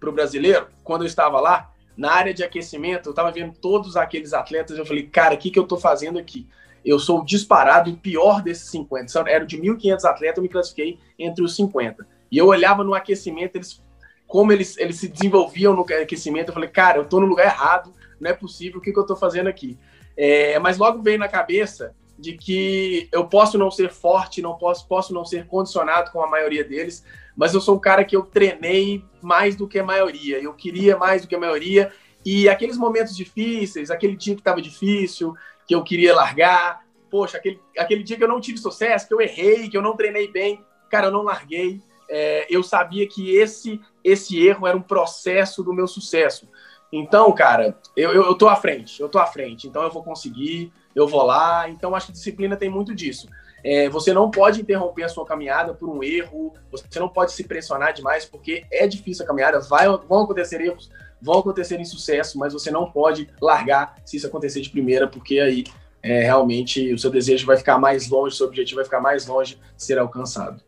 para o brasileiro, quando eu estava lá, na área de aquecimento, eu estava vendo todos aqueles atletas, eu falei, cara, o que, que eu estou fazendo aqui? Eu sou disparado o pior desses 50. Era de 1.500 atletas, eu me classifiquei entre os 50. E eu olhava no aquecimento, eles, como eles, eles se desenvolviam no aquecimento, eu falei, cara, eu estou no lugar errado, não é possível, o que, que eu estou fazendo aqui? É, mas logo veio na cabeça de que eu posso não ser forte, não posso, posso não ser condicionado com a maioria deles, mas eu sou um cara que eu treinei mais do que a maioria, eu queria mais do que a maioria, e aqueles momentos difíceis, aquele dia que estava difícil, que eu queria largar, poxa, aquele, aquele dia que eu não tive sucesso, que eu errei, que eu não treinei bem, cara, eu não larguei, é, eu sabia que esse, esse erro era um processo do meu sucesso. Então, cara, eu, eu, eu tô à frente, eu tô à frente, então eu vou conseguir, eu vou lá. Então, acho que disciplina tem muito disso. É, você não pode interromper a sua caminhada por um erro, você não pode se pressionar demais, porque é difícil a caminhada, vai, vão acontecer erros, vão acontecer insucesso, mas você não pode largar se isso acontecer de primeira, porque aí é, realmente o seu desejo vai ficar mais longe, o seu objetivo vai ficar mais longe de ser alcançado.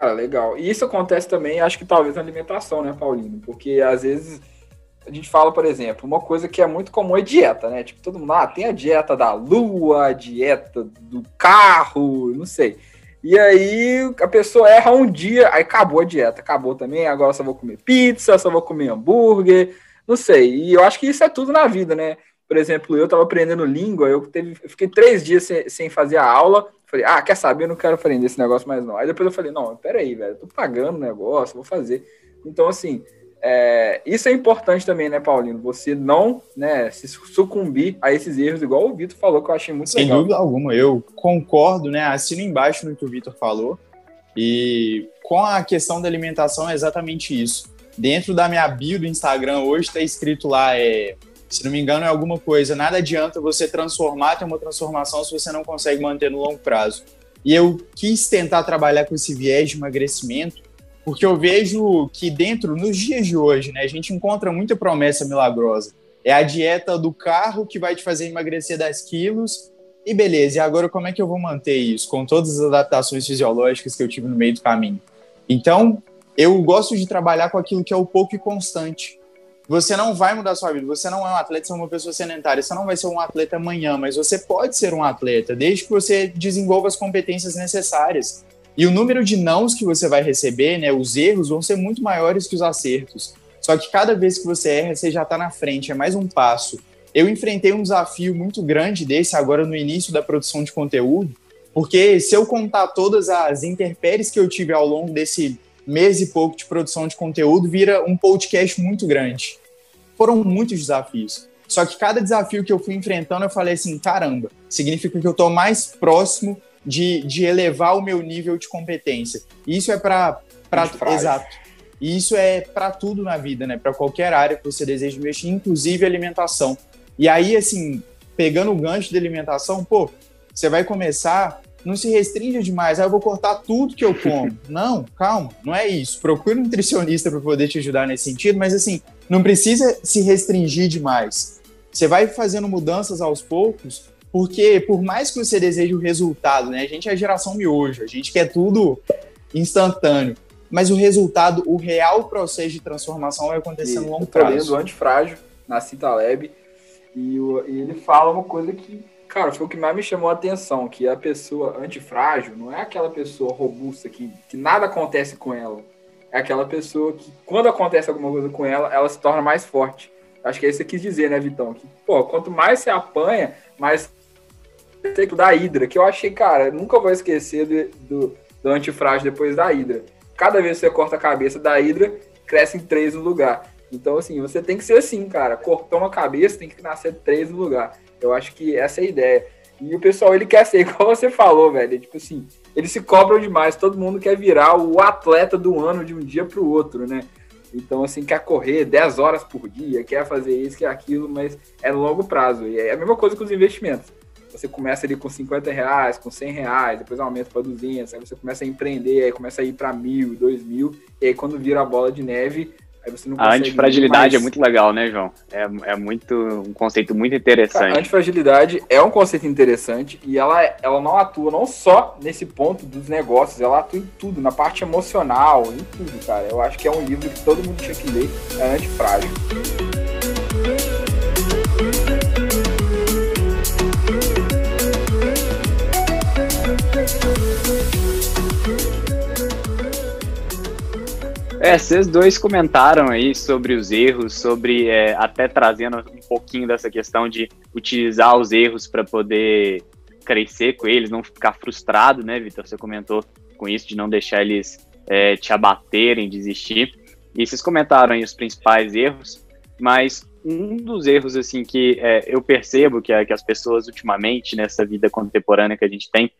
Ah, legal. E isso acontece também, acho que talvez na alimentação, né, Paulino? Porque às vezes a gente fala, por exemplo, uma coisa que é muito comum é dieta, né? Tipo, todo mundo, ah, tem a dieta da lua, a dieta do carro, não sei. E aí a pessoa erra um dia, aí acabou a dieta, acabou também, agora só vou comer pizza, só vou comer hambúrguer, não sei. E eu acho que isso é tudo na vida, né? Por exemplo, eu tava aprendendo língua, eu, teve, eu fiquei três dias sem, sem fazer a aula, falei, ah, quer saber, eu não quero aprender esse negócio mais não. Aí depois eu falei, não, peraí, velho, tô pagando o negócio, vou fazer. Então, assim, é, isso é importante também, né, Paulino? Você não né, se sucumbir a esses erros, igual o Vitor falou, que eu achei muito Sem legal. Sem dúvida alguma, eu concordo, né? Assino embaixo no que o Vitor falou. E com a questão da alimentação é exatamente isso. Dentro da minha bio do Instagram hoje está escrito lá, é, se não me engano, é alguma coisa. Nada adianta você transformar, ter uma transformação se você não consegue manter no longo prazo. E eu quis tentar trabalhar com esse viés de emagrecimento porque eu vejo que dentro, nos dias de hoje, né, a gente encontra muita promessa milagrosa. É a dieta do carro que vai te fazer emagrecer 10 quilos. E beleza, e agora como é que eu vou manter isso? Com todas as adaptações fisiológicas que eu tive no meio do caminho. Então, eu gosto de trabalhar com aquilo que é o pouco e constante. Você não vai mudar sua vida, você não é um atleta, você é uma pessoa sedentária, você não vai ser um atleta amanhã, mas você pode ser um atleta, desde que você desenvolva as competências necessárias. E o número de nãos que você vai receber, né, os erros vão ser muito maiores que os acertos. Só que cada vez que você erra, você já está na frente, é mais um passo. Eu enfrentei um desafio muito grande desse agora no início da produção de conteúdo, porque se eu contar todas as intempéries que eu tive ao longo desse mês e pouco de produção de conteúdo, vira um podcast muito grande. Foram muitos desafios. Só que cada desafio que eu fui enfrentando, eu falei assim: caramba, significa que eu estou mais próximo de, de elevar o meu nível de competência. Isso é para. Exato. E isso é para tudo na vida, né? Para qualquer área que você deseja investir, inclusive alimentação. E aí, assim, pegando o gancho de alimentação, pô, você vai começar, não se restringe demais, aí ah, eu vou cortar tudo que eu como. não, calma, não é isso. Procure um nutricionista para poder te ajudar nesse sentido, mas assim, não precisa se restringir demais. Você vai fazendo mudanças aos poucos porque por mais que você deseje o resultado, né? A gente é a geração miojo, a gente quer tudo instantâneo. mas o resultado, o real processo de transformação vai acontecer no longo prazo. Eu tô lendo Antifrágil, na Citaleb, e, e ele fala uma coisa que, cara, foi o que mais me chamou a atenção, que a pessoa antifrágil não é aquela pessoa robusta que, que nada acontece com ela. É aquela pessoa que, quando acontece alguma coisa com ela, ela se torna mais forte. Acho que é isso que você quis dizer, né, Vitão? Que, pô, quanto mais você apanha, mais da Hydra, que eu achei, cara, nunca vou esquecer do, do, do antifrágil depois da Hydra. Cada vez que você corta a cabeça da Hydra, crescem três no lugar. Então, assim, você tem que ser assim, cara. Cortou uma cabeça, tem que nascer três no lugar. Eu acho que essa é a ideia. E o pessoal, ele quer ser, igual você falou, velho. Tipo assim, eles se cobram demais. Todo mundo quer virar o atleta do ano de um dia para o outro, né? Então, assim, quer correr 10 horas por dia, quer fazer isso, quer aquilo, mas é longo prazo. E é a mesma coisa com os investimentos. Você começa ali com 50 reais, com 100 reais, depois aumenta para 200, aí você começa a empreender, aí começa a ir para mil, dois mil, e aí quando vira a bola de neve, Aí você não a antifragilidade mais... é muito legal, né, João? É, é muito um conceito muito interessante. A antifragilidade é um conceito interessante e ela, ela não atua não só nesse ponto dos negócios, ela atua em tudo, na parte emocional, em tudo, cara. Eu acho que é um livro que todo mundo tinha que ler, é antifrágil. É, vocês dois comentaram aí sobre os erros, sobre é, até trazendo um pouquinho dessa questão de utilizar os erros para poder crescer com eles, não ficar frustrado, né, Vitor? Você comentou com isso, de não deixar eles é, te abaterem, desistir. E vocês comentaram aí os principais erros, mas um dos erros, assim, que é, eu percebo que, que as pessoas ultimamente, nessa vida contemporânea que a gente tem,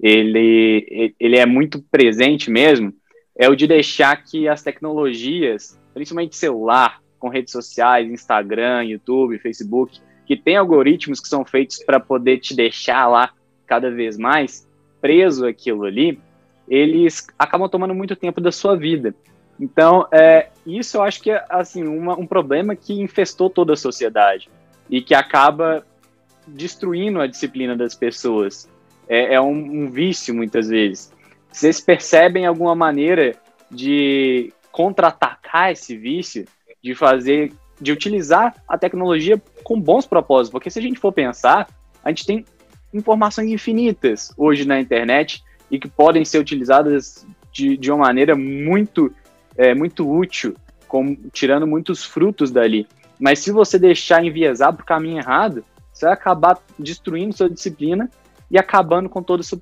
ele, ele é muito presente mesmo, é o de deixar que as tecnologias, principalmente celular, com redes sociais, Instagram, YouTube, Facebook, que tem algoritmos que são feitos para poder te deixar lá cada vez mais preso aquilo ali, eles acabam tomando muito tempo da sua vida. Então, é, isso eu acho que é assim, uma, um problema que infestou toda a sociedade e que acaba destruindo a disciplina das pessoas. É, é um, um vício, muitas vezes. Vocês percebem alguma maneira de contra-atacar esse vício, de fazer, de utilizar a tecnologia com bons propósitos? Porque se a gente for pensar, a gente tem informações infinitas hoje na internet e que podem ser utilizadas de, de uma maneira muito, é, muito útil, com, tirando muitos frutos dali. Mas se você deixar enviesar para o caminho errado, você vai acabar destruindo sua disciplina e acabando com toda a sua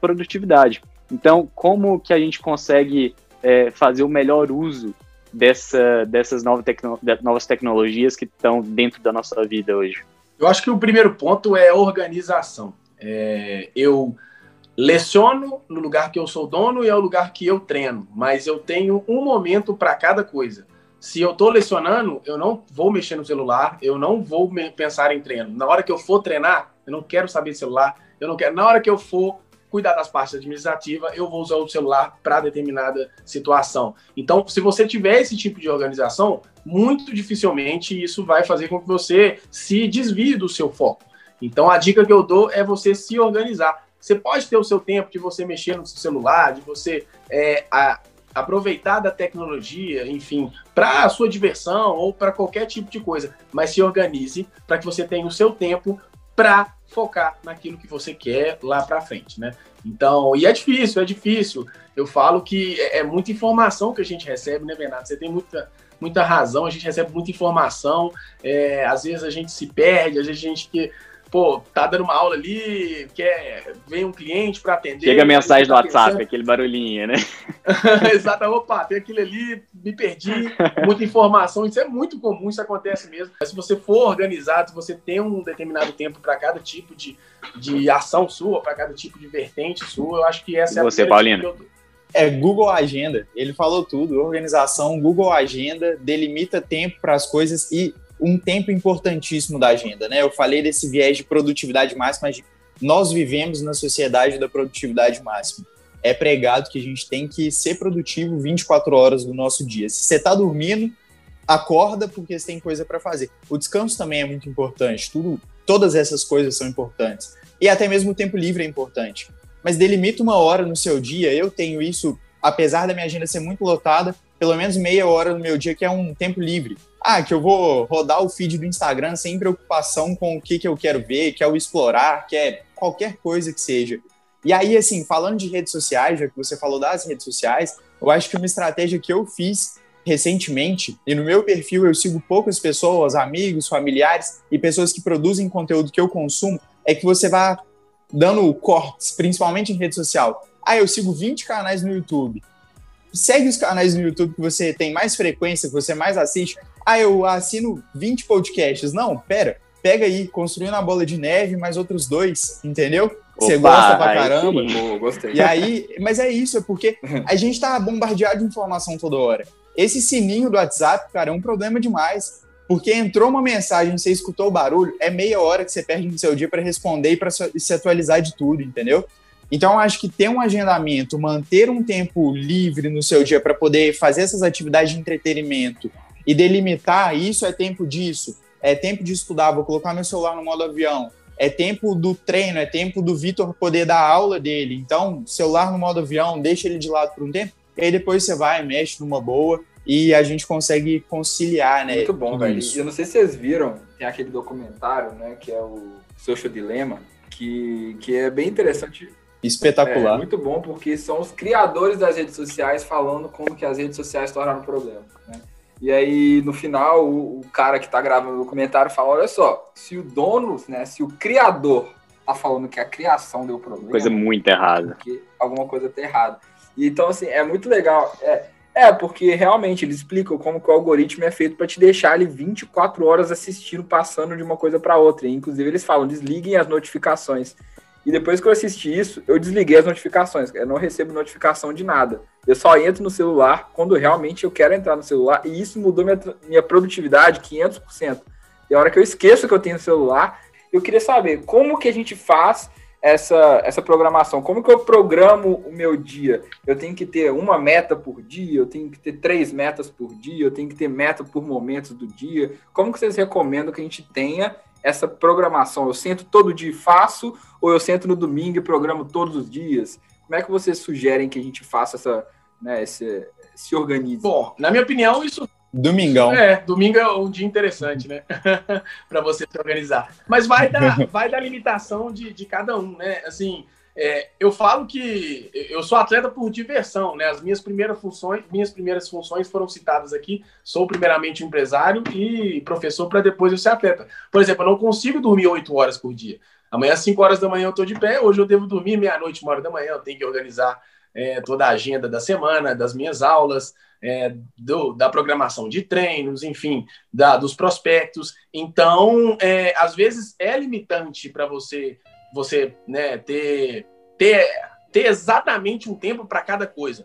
produtividade. Então, como que a gente consegue é, fazer o melhor uso dessa, dessas novas, tecno, novas tecnologias que estão dentro da nossa vida hoje? Eu acho que o primeiro ponto é organização. É, eu leciono no lugar que eu sou dono e é o lugar que eu treino, mas eu tenho um momento para cada coisa. Se eu estou lecionando, eu não vou mexer no celular, eu não vou pensar em treino. Na hora que eu for treinar, eu não quero saber de celular, eu não quero. Na hora que eu for cuidar das partes administrativas, eu vou usar o celular para determinada situação. Então, se você tiver esse tipo de organização, muito dificilmente isso vai fazer com que você se desvie do seu foco. Então, a dica que eu dou é você se organizar. Você pode ter o seu tempo de você mexer no seu celular, de você é, a, aproveitar da tecnologia, enfim, para a sua diversão ou para qualquer tipo de coisa, mas se organize para que você tenha o seu tempo para focar naquilo que você quer lá para frente, né? Então, e é difícil, é difícil. Eu falo que é, é, muita informação que a gente recebe, né, Bernardo? Você tem muita, muita razão, a gente recebe muita informação, é, às vezes a gente se perde, às vezes a gente pô, tá dando uma aula ali, quer, vem um cliente para atender. Chega a mensagem no tá WhatsApp, pensando... aquele barulhinho, né? Exato, opa, tem aquilo ali, me perdi, muita informação, isso é muito comum, isso acontece mesmo. Mas se você for organizado, se você tem um determinado tempo para cada tipo de, de ação sua, para cada tipo de vertente sua, eu acho que essa e é a você, Paulina? É Google Agenda. Ele falou tudo. Organização, Google Agenda, delimita tempo para as coisas e um tempo importantíssimo da agenda, né? Eu falei desse viés de produtividade máxima, mas nós vivemos na sociedade da produtividade máxima. É pregado que a gente tem que ser produtivo 24 horas do nosso dia. Se você está dormindo, acorda porque você tem coisa para fazer. O descanso também é muito importante. Tudo, todas essas coisas são importantes. E até mesmo o tempo livre é importante. Mas delimita uma hora no seu dia. Eu tenho isso apesar da minha agenda ser muito lotada, pelo menos meia hora no meu dia que é um tempo livre. Ah, que eu vou rodar o feed do Instagram sem preocupação com o que, que eu quero ver, que é o explorar, que é qualquer coisa que seja. E aí, assim, falando de redes sociais, já que você falou das redes sociais, eu acho que uma estratégia que eu fiz recentemente, e no meu perfil eu sigo poucas pessoas, amigos, familiares e pessoas que produzem conteúdo que eu consumo, é que você vá dando cortes, principalmente em rede social. Ah, eu sigo 20 canais no YouTube. Segue os canais no YouTube que você tem mais frequência, que você mais assiste. Ah, eu assino 20 podcasts. Não, pera. Pega aí, construindo a bola de neve, mais outros dois, entendeu? Você gosta pra caramba. Pô, gostei. E aí, mas é isso, é porque a gente tá bombardeado de informação toda hora. Esse sininho do WhatsApp, cara, é um problema demais. Porque entrou uma mensagem, você escutou o barulho, é meia hora que você perde no seu dia para responder e para se atualizar de tudo, entendeu? Então, acho que ter um agendamento, manter um tempo livre no seu dia para poder fazer essas atividades de entretenimento e delimitar isso é tempo disso, é tempo de estudar, vou colocar meu celular no modo avião, é tempo do treino, é tempo do Vitor poder dar aula dele. Então, celular no modo avião, deixa ele de lado por um tempo, e aí depois você vai, mexe numa boa e a gente consegue conciliar, né? Muito bom, velho. Isso. Eu não sei se vocês viram, tem aquele documentário, né, que é o Social Dilemma, que, que é bem interessante. Espetacular. É muito bom, porque são os criadores das redes sociais falando como que as redes sociais tornaram um problema, né? E aí, no final, o, o cara que está gravando o documentário fala, olha só, se o dono, né, se o criador tá falando que a criação deu problema... Coisa muito errada. Alguma coisa tá errada. E, então, assim, é muito legal. É, é, porque realmente eles explicam como que o algoritmo é feito para te deixar ali 24 horas assistindo, passando de uma coisa para outra. E, inclusive, eles falam, desliguem as notificações. E depois que eu assisti isso, eu desliguei as notificações. Eu não recebo notificação de nada. Eu só entro no celular quando realmente eu quero entrar no celular. E isso mudou minha, minha produtividade 500%. E a hora que eu esqueço que eu tenho celular, eu queria saber como que a gente faz essa, essa programação? Como que eu programo o meu dia? Eu tenho que ter uma meta por dia, eu tenho que ter três metas por dia, eu tenho que ter meta por momentos do dia. Como que vocês recomendam que a gente tenha essa programação? Eu sento todo dia e faço, ou eu sento no domingo e programo todos os dias? Como é que vocês sugerem que a gente faça essa, né, esse, se organize? Bom, na minha opinião, isso Domingão. É, domingo é um dia interessante, né? para você se organizar. Mas vai da, vai da limitação de, de cada um, né? Assim, é, eu falo que eu sou atleta por diversão, né? As minhas primeiras funções, minhas primeiras funções foram citadas aqui. Sou primeiramente empresário e professor para depois eu ser atleta. Por exemplo, eu não consigo dormir oito horas por dia. Amanhã às 5 horas da manhã eu estou de pé, hoje eu devo dormir meia-noite, uma hora da manhã, eu tenho que organizar é, toda a agenda da semana, das minhas aulas, é, do, da programação de treinos, enfim, da, dos prospectos. Então, é, às vezes é limitante para você você né, ter, ter, ter exatamente um tempo para cada coisa.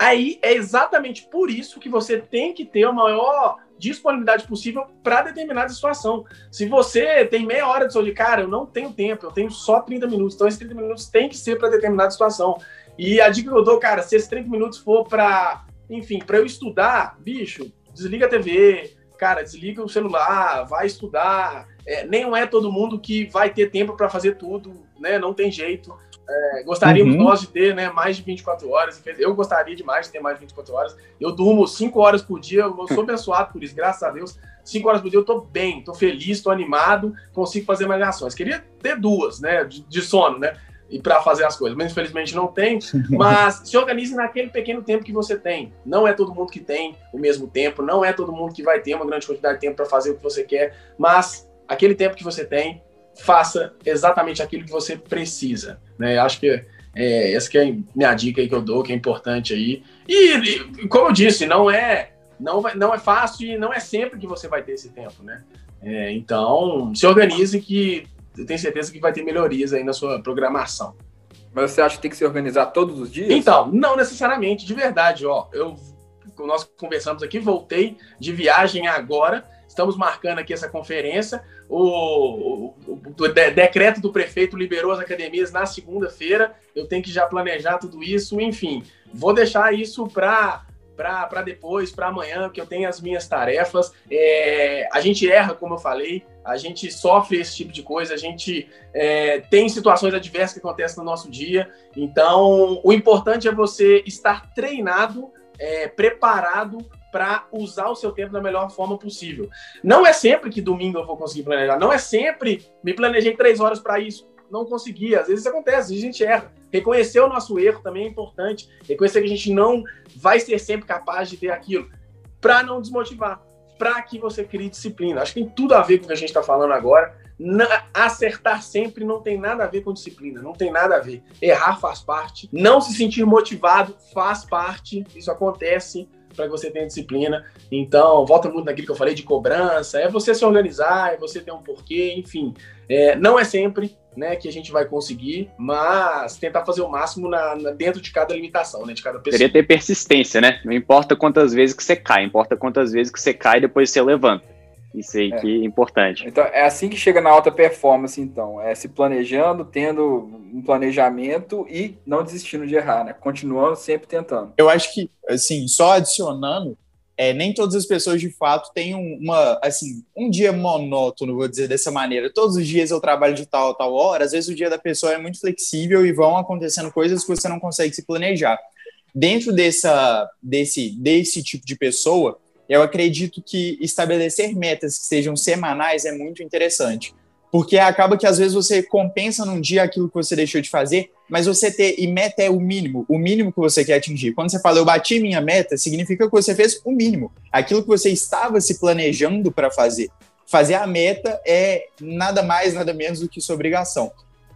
Aí é exatamente por isso que você tem que ter a maior disponibilidade possível para determinada situação. Se você tem meia hora de dia, cara, eu não tenho tempo, eu tenho só 30 minutos, então esses 30 minutos tem que ser para determinada situação. E a dica que eu dou, cara, se esses 30 minutos for para enfim, para eu estudar, bicho, desliga a TV, cara, desliga o celular, vai estudar. É, nem é todo mundo que vai ter tempo para fazer tudo, né? Não tem jeito. É, gostaríamos uhum. nós de ter né, mais de 24 horas. Eu gostaria demais de ter mais de 24 horas. Eu durmo 5 horas por dia, eu sou abençoado por isso, graças a Deus. 5 horas por dia eu tô bem, tô feliz, tô animado, consigo fazer mais ações. Queria ter duas, né, de, de sono, né? e para fazer as coisas. Mas infelizmente não tem. Mas se organize naquele pequeno tempo que você tem. Não é todo mundo que tem o mesmo tempo, não é todo mundo que vai ter uma grande quantidade de tempo para fazer o que você quer, mas aquele tempo que você tem, faça exatamente aquilo que você precisa. Né? Acho que é, essa que é a minha dica aí que eu dou, que é importante aí. E, e como eu disse, não é não, vai, não é fácil e não é sempre que você vai ter esse tempo, né? É, então, se organize que eu tenho certeza que vai ter melhorias aí na sua programação. Mas você acha que tem que se organizar todos os dias? Então, não necessariamente, de verdade, ó. Eu, nós conversamos aqui, voltei de viagem agora. Estamos marcando aqui essa conferência. O, o, o de, decreto do prefeito liberou as academias na segunda-feira. Eu tenho que já planejar tudo isso. Enfim, vou deixar isso para para depois, para amanhã, que eu tenho as minhas tarefas. É, a gente erra, como eu falei, a gente sofre esse tipo de coisa, a gente é, tem situações adversas que acontecem no nosso dia. Então, o importante é você estar treinado, é, preparado para usar o seu tempo da melhor forma possível. Não é sempre que domingo eu vou conseguir planejar, não é sempre me planejei três horas para isso não conseguia. Às vezes acontece, a gente erra. Reconhecer o nosso erro também é importante. Reconhecer que a gente não vai ser sempre capaz de ter aquilo. Para não desmotivar. Para que você crie disciplina. Acho que tem tudo a ver com o que a gente está falando agora. Acertar sempre não tem nada a ver com disciplina, não tem nada a ver. Errar faz parte. Não se sentir motivado faz parte. Isso acontece para que você tenha disciplina. Então, volta muito naquilo que eu falei de cobrança, é você se organizar, é você ter um porquê, enfim. É, não é sempre né, que a gente vai conseguir, mas tentar fazer o máximo na, na, dentro de cada limitação, né, de cada pessoa. Seria ter persistência, né? Não importa quantas vezes que você cai, importa quantas vezes que você cai e depois você levanta. Isso aí é. que é importante. Então, é assim que chega na alta performance, então. É se planejando, tendo um planejamento e não desistindo de errar, né? Continuando sempre tentando. Eu acho que, assim, só adicionando, é, nem todas as pessoas de fato têm uma, assim, um dia monótono, vou dizer dessa maneira. Todos os dias eu trabalho de tal a tal hora, às vezes o dia da pessoa é muito flexível e vão acontecendo coisas que você não consegue se planejar. Dentro dessa, desse, desse tipo de pessoa, eu acredito que estabelecer metas que sejam semanais é muito interessante. Porque acaba que às vezes você compensa num dia aquilo que você deixou de fazer, mas você ter, e meta é o mínimo, o mínimo que você quer atingir. Quando você fala eu bati minha meta, significa que você fez o mínimo, aquilo que você estava se planejando para fazer. Fazer a meta é nada mais, nada menos do que sua obrigação.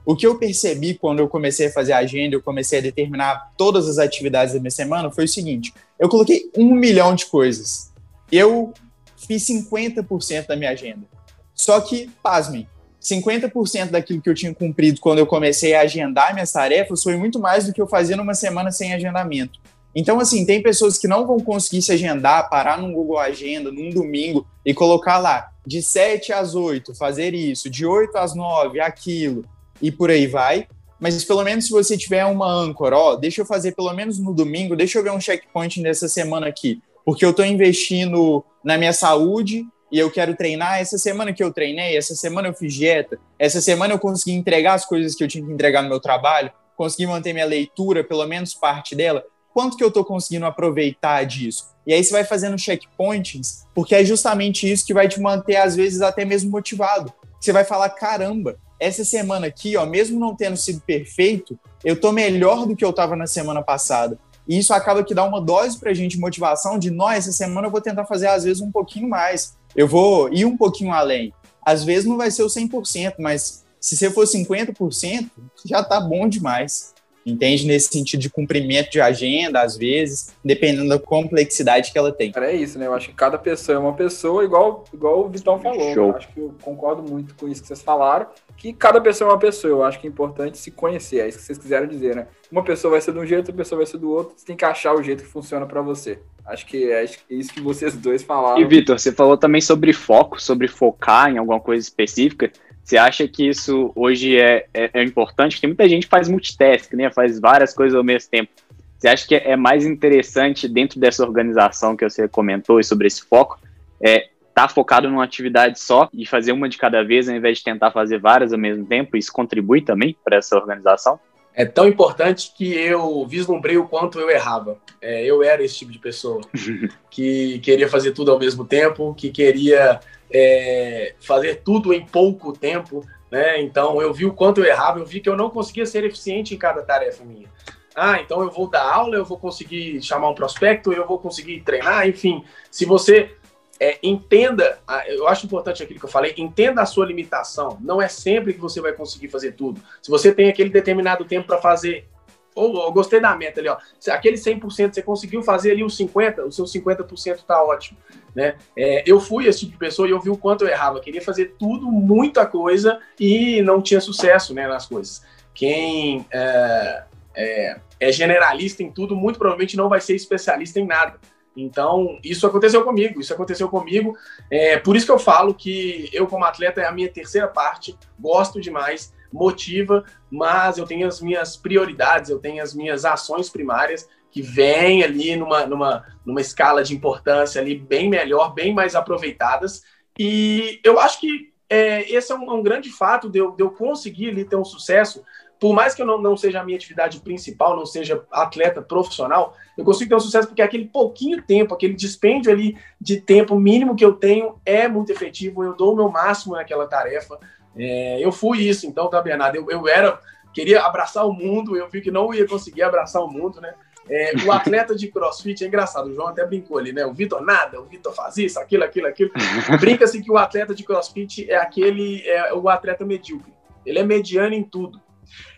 O que eu percebi quando eu comecei a fazer a agenda, eu comecei a determinar todas as atividades da minha semana, foi o seguinte: eu coloquei um milhão de coisas eu fiz 50% da minha agenda. Só que, pasmem, 50% daquilo que eu tinha cumprido quando eu comecei a agendar minhas tarefas foi muito mais do que eu fazia numa semana sem agendamento. Então, assim, tem pessoas que não vão conseguir se agendar, parar num Google Agenda, num domingo e colocar lá de 7 às 8, fazer isso, de 8 às 9, aquilo, e por aí vai. Mas pelo menos se você tiver uma âncora, ó, deixa eu fazer pelo menos no domingo, deixa eu ver um checkpoint nessa semana aqui porque eu estou investindo na minha saúde e eu quero treinar. Essa semana que eu treinei, essa semana eu fiz dieta, essa semana eu consegui entregar as coisas que eu tinha que entregar no meu trabalho, consegui manter minha leitura, pelo menos parte dela. Quanto que eu estou conseguindo aproveitar disso? E aí você vai fazendo checkpoints, porque é justamente isso que vai te manter, às vezes, até mesmo motivado. Você vai falar, caramba, essa semana aqui, ó, mesmo não tendo sido perfeito, eu tô melhor do que eu estava na semana passada. E isso acaba que dá uma dose para a gente motivação de, nós, essa semana eu vou tentar fazer às vezes um pouquinho mais. Eu vou ir um pouquinho além. Às vezes não vai ser o 100%, mas se você for 50%, já tá bom demais entende? Nesse sentido de cumprimento de agenda, às vezes, dependendo da complexidade que ela tem. É isso, né? Eu acho que cada pessoa é uma pessoa, igual, igual o Vitão falou. Show. Eu acho que eu concordo muito com isso que vocês falaram, que cada pessoa é uma pessoa. Eu acho que é importante se conhecer, é isso que vocês quiseram dizer, né? Uma pessoa vai ser de um jeito, outra pessoa vai ser do outro, você tem que achar o jeito que funciona para você. Acho que é isso que vocês dois falaram. E, Vitor, você falou também sobre foco, sobre focar em alguma coisa específica. Você acha que isso hoje é, é, é, importante? Tem muita gente faz multitask, né? Faz várias coisas ao mesmo tempo. Você acha que é mais interessante dentro dessa organização que você comentou e sobre esse foco, é estar tá focado numa atividade só e fazer uma de cada vez, ao invés de tentar fazer várias ao mesmo tempo? Isso contribui também para essa organização? É tão importante que eu vislumbrei o quanto eu errava. É, eu era esse tipo de pessoa que queria fazer tudo ao mesmo tempo, que queria é, fazer tudo em pouco tempo, né? Então eu vi o quanto eu errava, eu vi que eu não conseguia ser eficiente em cada tarefa minha. Ah, então eu vou dar aula, eu vou conseguir chamar um prospecto, eu vou conseguir treinar, enfim. Se você é, entenda, eu acho importante aquilo que eu falei, entenda a sua limitação. Não é sempre que você vai conseguir fazer tudo. Se você tem aquele determinado tempo para fazer ou, gostei da meta ali, ó. Aquele 100% você conseguiu fazer ali os 50%, o seu 50% tá ótimo, né? É, eu fui esse tipo de pessoa e eu vi o quanto eu errava. queria fazer tudo, muita coisa e não tinha sucesso, né, nas coisas. Quem é, é, é generalista em tudo, muito provavelmente não vai ser especialista em nada. Então, isso aconteceu comigo, isso aconteceu comigo. É, por isso que eu falo que eu, como atleta, é a minha terceira parte, gosto demais motiva, mas eu tenho as minhas prioridades, eu tenho as minhas ações primárias que vêm ali numa, numa, numa escala de importância ali bem melhor, bem mais aproveitadas. E eu acho que é, esse é um, um, grande fato de eu, de eu conseguir ali ter um sucesso. Por mais que eu não, não seja a minha atividade principal, não seja atleta profissional, eu consigo ter um sucesso porque aquele pouquinho tempo, aquele dispêndio ali de tempo mínimo que eu tenho é muito efetivo. Eu dou o meu máximo naquela tarefa. É, eu fui isso, então, tá, Bernardo? Eu, eu era, queria abraçar o mundo, eu vi que não ia conseguir abraçar o mundo, né? É, o atleta de crossfit é engraçado, o João até brincou ali, né? O Vitor nada, o Vitor faz isso, aquilo, aquilo, aquilo. Brinca-se que o atleta de crossfit é aquele, é o atleta medíocre. Ele é mediano em tudo.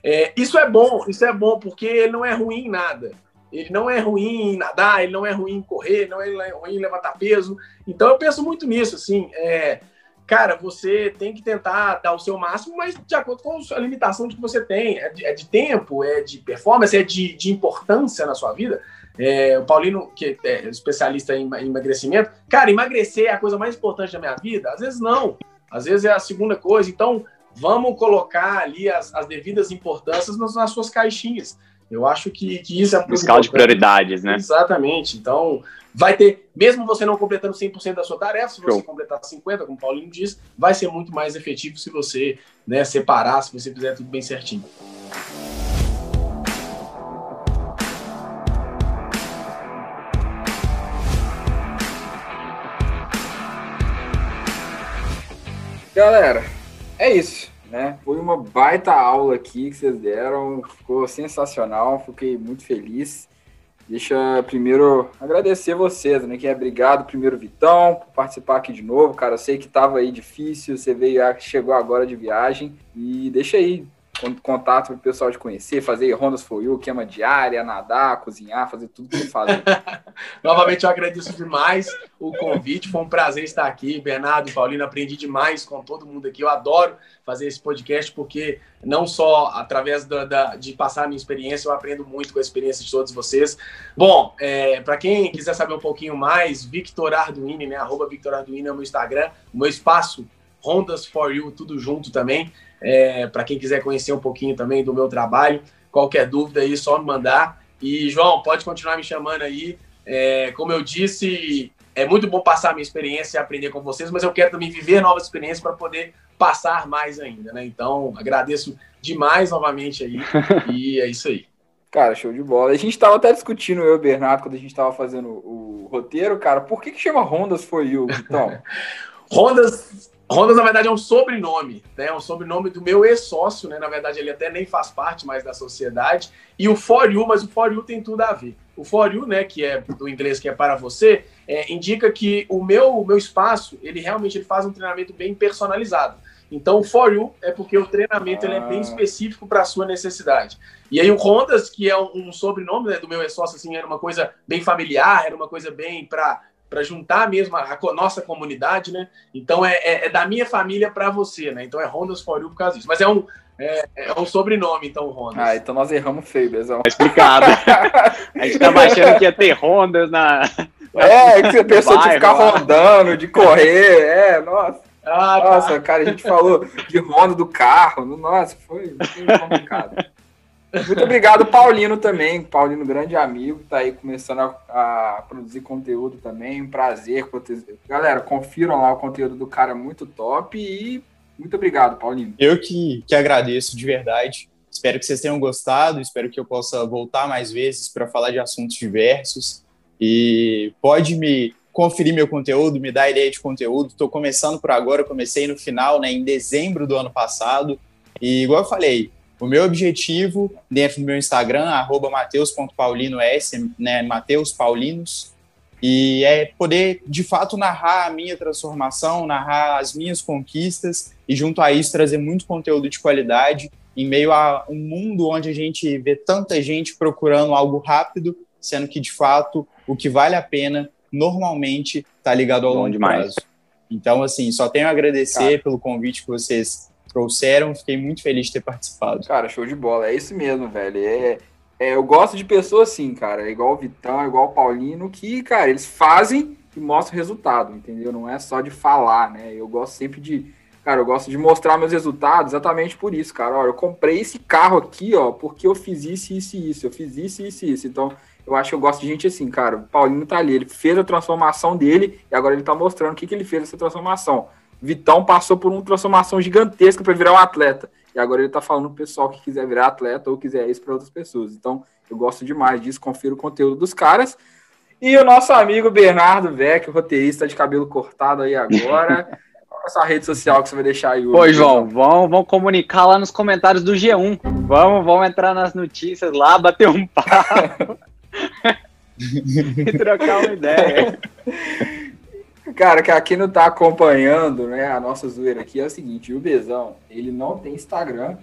É, isso é bom, isso é bom, porque ele não é ruim em nada. Ele não é ruim em nadar, ele não é ruim em correr, não é ruim em levantar peso. Então eu penso muito nisso, assim. É, cara, você tem que tentar dar o seu máximo, mas de acordo com a limitação que você tem. É de, é de tempo, é de performance, é de, de importância na sua vida. É, o Paulino, que é especialista em, em emagrecimento, cara, emagrecer é a coisa mais importante da minha vida? Às vezes não. Às vezes é a segunda coisa. Então, vamos colocar ali as, as devidas importâncias nas, nas suas caixinhas. Eu acho que, que isso é muito Escala de prioridades, né? Exatamente. Então, vai ter, mesmo você não completando 100% da sua tarefa, se você Show. completar 50%, como o Paulinho diz, vai ser muito mais efetivo se você né, separar, se você fizer tudo bem certinho. Galera, é isso né? Foi uma baita aula aqui que vocês deram, ficou sensacional, fiquei muito feliz. Deixa primeiro agradecer vocês, né? Que é obrigado primeiro Vitão por participar aqui de novo, cara. Eu sei que tava aí difícil, você veio, chegou agora de viagem e deixa aí contato para o pessoal de conhecer, fazer rondas for you, queima diária, nadar, cozinhar, fazer tudo que você faz. Novamente eu agradeço demais o convite, foi um prazer estar aqui, Bernardo, Paulino, aprendi demais com todo mundo aqui, eu adoro fazer esse podcast porque não só através da, da, de passar a minha experiência, eu aprendo muito com a experiência de todos vocês. Bom, é, para quem quiser saber um pouquinho mais, Victor Arduini, né, arroba Victor Arduini é o meu Instagram, o meu espaço, Rondas for You, tudo junto também, é, para quem quiser conhecer um pouquinho também do meu trabalho, qualquer dúvida aí, só me mandar. E, João, pode continuar me chamando aí. É, como eu disse, é muito bom passar a minha experiência e aprender com vocês, mas eu quero também viver novas experiências para poder passar mais ainda, né? Então, agradeço demais novamente aí. e é isso aí. Cara, show de bola. A gente estava até discutindo, eu e o Bernardo, quando a gente estava fazendo o roteiro, cara, por que, que chama Rondas For You, então? Rondas Rondas, na verdade, é um sobrenome, né? É um sobrenome do meu ex-sócio, né? Na verdade, ele até nem faz parte mais da sociedade. E o For You, mas o For You tem tudo a ver. O For You, né, que é do inglês que é para você, é, indica que o meu, o meu espaço, ele realmente ele faz um treinamento bem personalizado. Então, o For You é porque o treinamento ah. ele é bem ah. específico para a sua necessidade. E aí o Rondas, que é um, um sobrenome né, do meu ex-sócio, assim, era uma coisa bem familiar, era uma coisa bem para para juntar mesmo a, a, nossa comunidade, né? Então é, é, é da minha família para você, né? Então é Rondas for You por causa disso. Mas é um, é, é um sobrenome, então, Rondas. Ah, então nós erramos feio, Bezão. É explicado. a gente tava achando que ia ter Rondas na. É, que você pensou de ficar rondando, de correr, é, nossa. Ah, tá. nossa, tá. cara, a gente falou de Honda do carro, nossa, foi, foi complicado. Muito obrigado, Paulino, também. Paulino, grande amigo, tá aí começando a, a, produzir conteúdo também. Um prazer. Galera, confiram lá o conteúdo do cara muito top e muito obrigado, Paulino. Eu que, que agradeço de verdade. Espero que vocês tenham gostado. Espero que eu possa voltar mais vezes para falar de assuntos diversos. E pode me conferir meu conteúdo, me dar ideia de conteúdo. Estou começando por agora, comecei no final, né, em dezembro do ano passado. E igual eu falei, o meu objetivo dentro do meu Instagram, arroba mateus.paulinos, né, Mateus Paulinos, e é poder, de fato, narrar a minha transformação, narrar as minhas conquistas e, junto a isso, trazer muito conteúdo de qualidade em meio a um mundo onde a gente vê tanta gente procurando algo rápido, sendo que, de fato, o que vale a pena, normalmente, está ligado ao longo prazo. Então, assim, só tenho a agradecer Cara. pelo convite que vocês trouxeram. Fiquei muito feliz de ter participado. Cara, show de bola. É isso mesmo, velho. É, é, eu gosto de pessoas assim, cara. É igual o Vitão, é igual o Paulino, que, cara, eles fazem e mostram resultado, entendeu? Não é só de falar, né? Eu gosto sempre de. Cara, eu gosto de mostrar meus resultados exatamente por isso, cara. Olha, eu comprei esse carro aqui, ó, porque eu fiz isso, isso e isso. Eu fiz isso, isso e isso. Então, eu acho que eu gosto de gente assim, cara. O Paulinho tá ali, ele fez a transformação dele e agora ele tá mostrando o que, que ele fez essa transformação. Vitão passou por uma transformação gigantesca para virar um atleta. E agora ele tá falando pro pessoal que quiser virar atleta ou quiser isso para outras pessoas. Então, eu gosto demais disso, confiro o conteúdo dos caras. E o nosso amigo Bernardo Vec, roteirista de cabelo cortado aí agora. Qual é essa rede social que você vai deixar aí? Pô, João, vamos, vamos comunicar lá nos comentários do G1. Vamos, vamos entrar nas notícias lá, bater um papo. e trocar uma ideia. Cara, que aqui não tá acompanhando, né, a nossa zoeira aqui é o seguinte, o Bezão, ele não tem Instagram,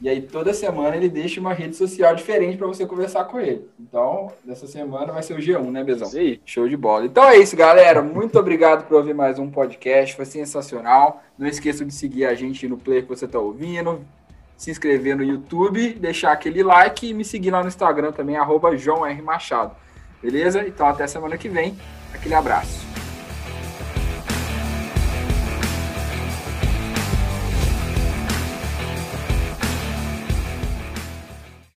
e aí toda semana ele deixa uma rede social diferente para você conversar com ele. Então, dessa semana vai ser o G1, né, Bezão? Sim. Show de bola. Então é isso, galera. Muito obrigado por ouvir mais um podcast. Foi sensacional. Não esqueça de seguir a gente no play que você está ouvindo. Se inscrever no YouTube, deixar aquele like e me seguir lá no Instagram também, arroba. Beleza? Então até semana que vem. Aquele abraço.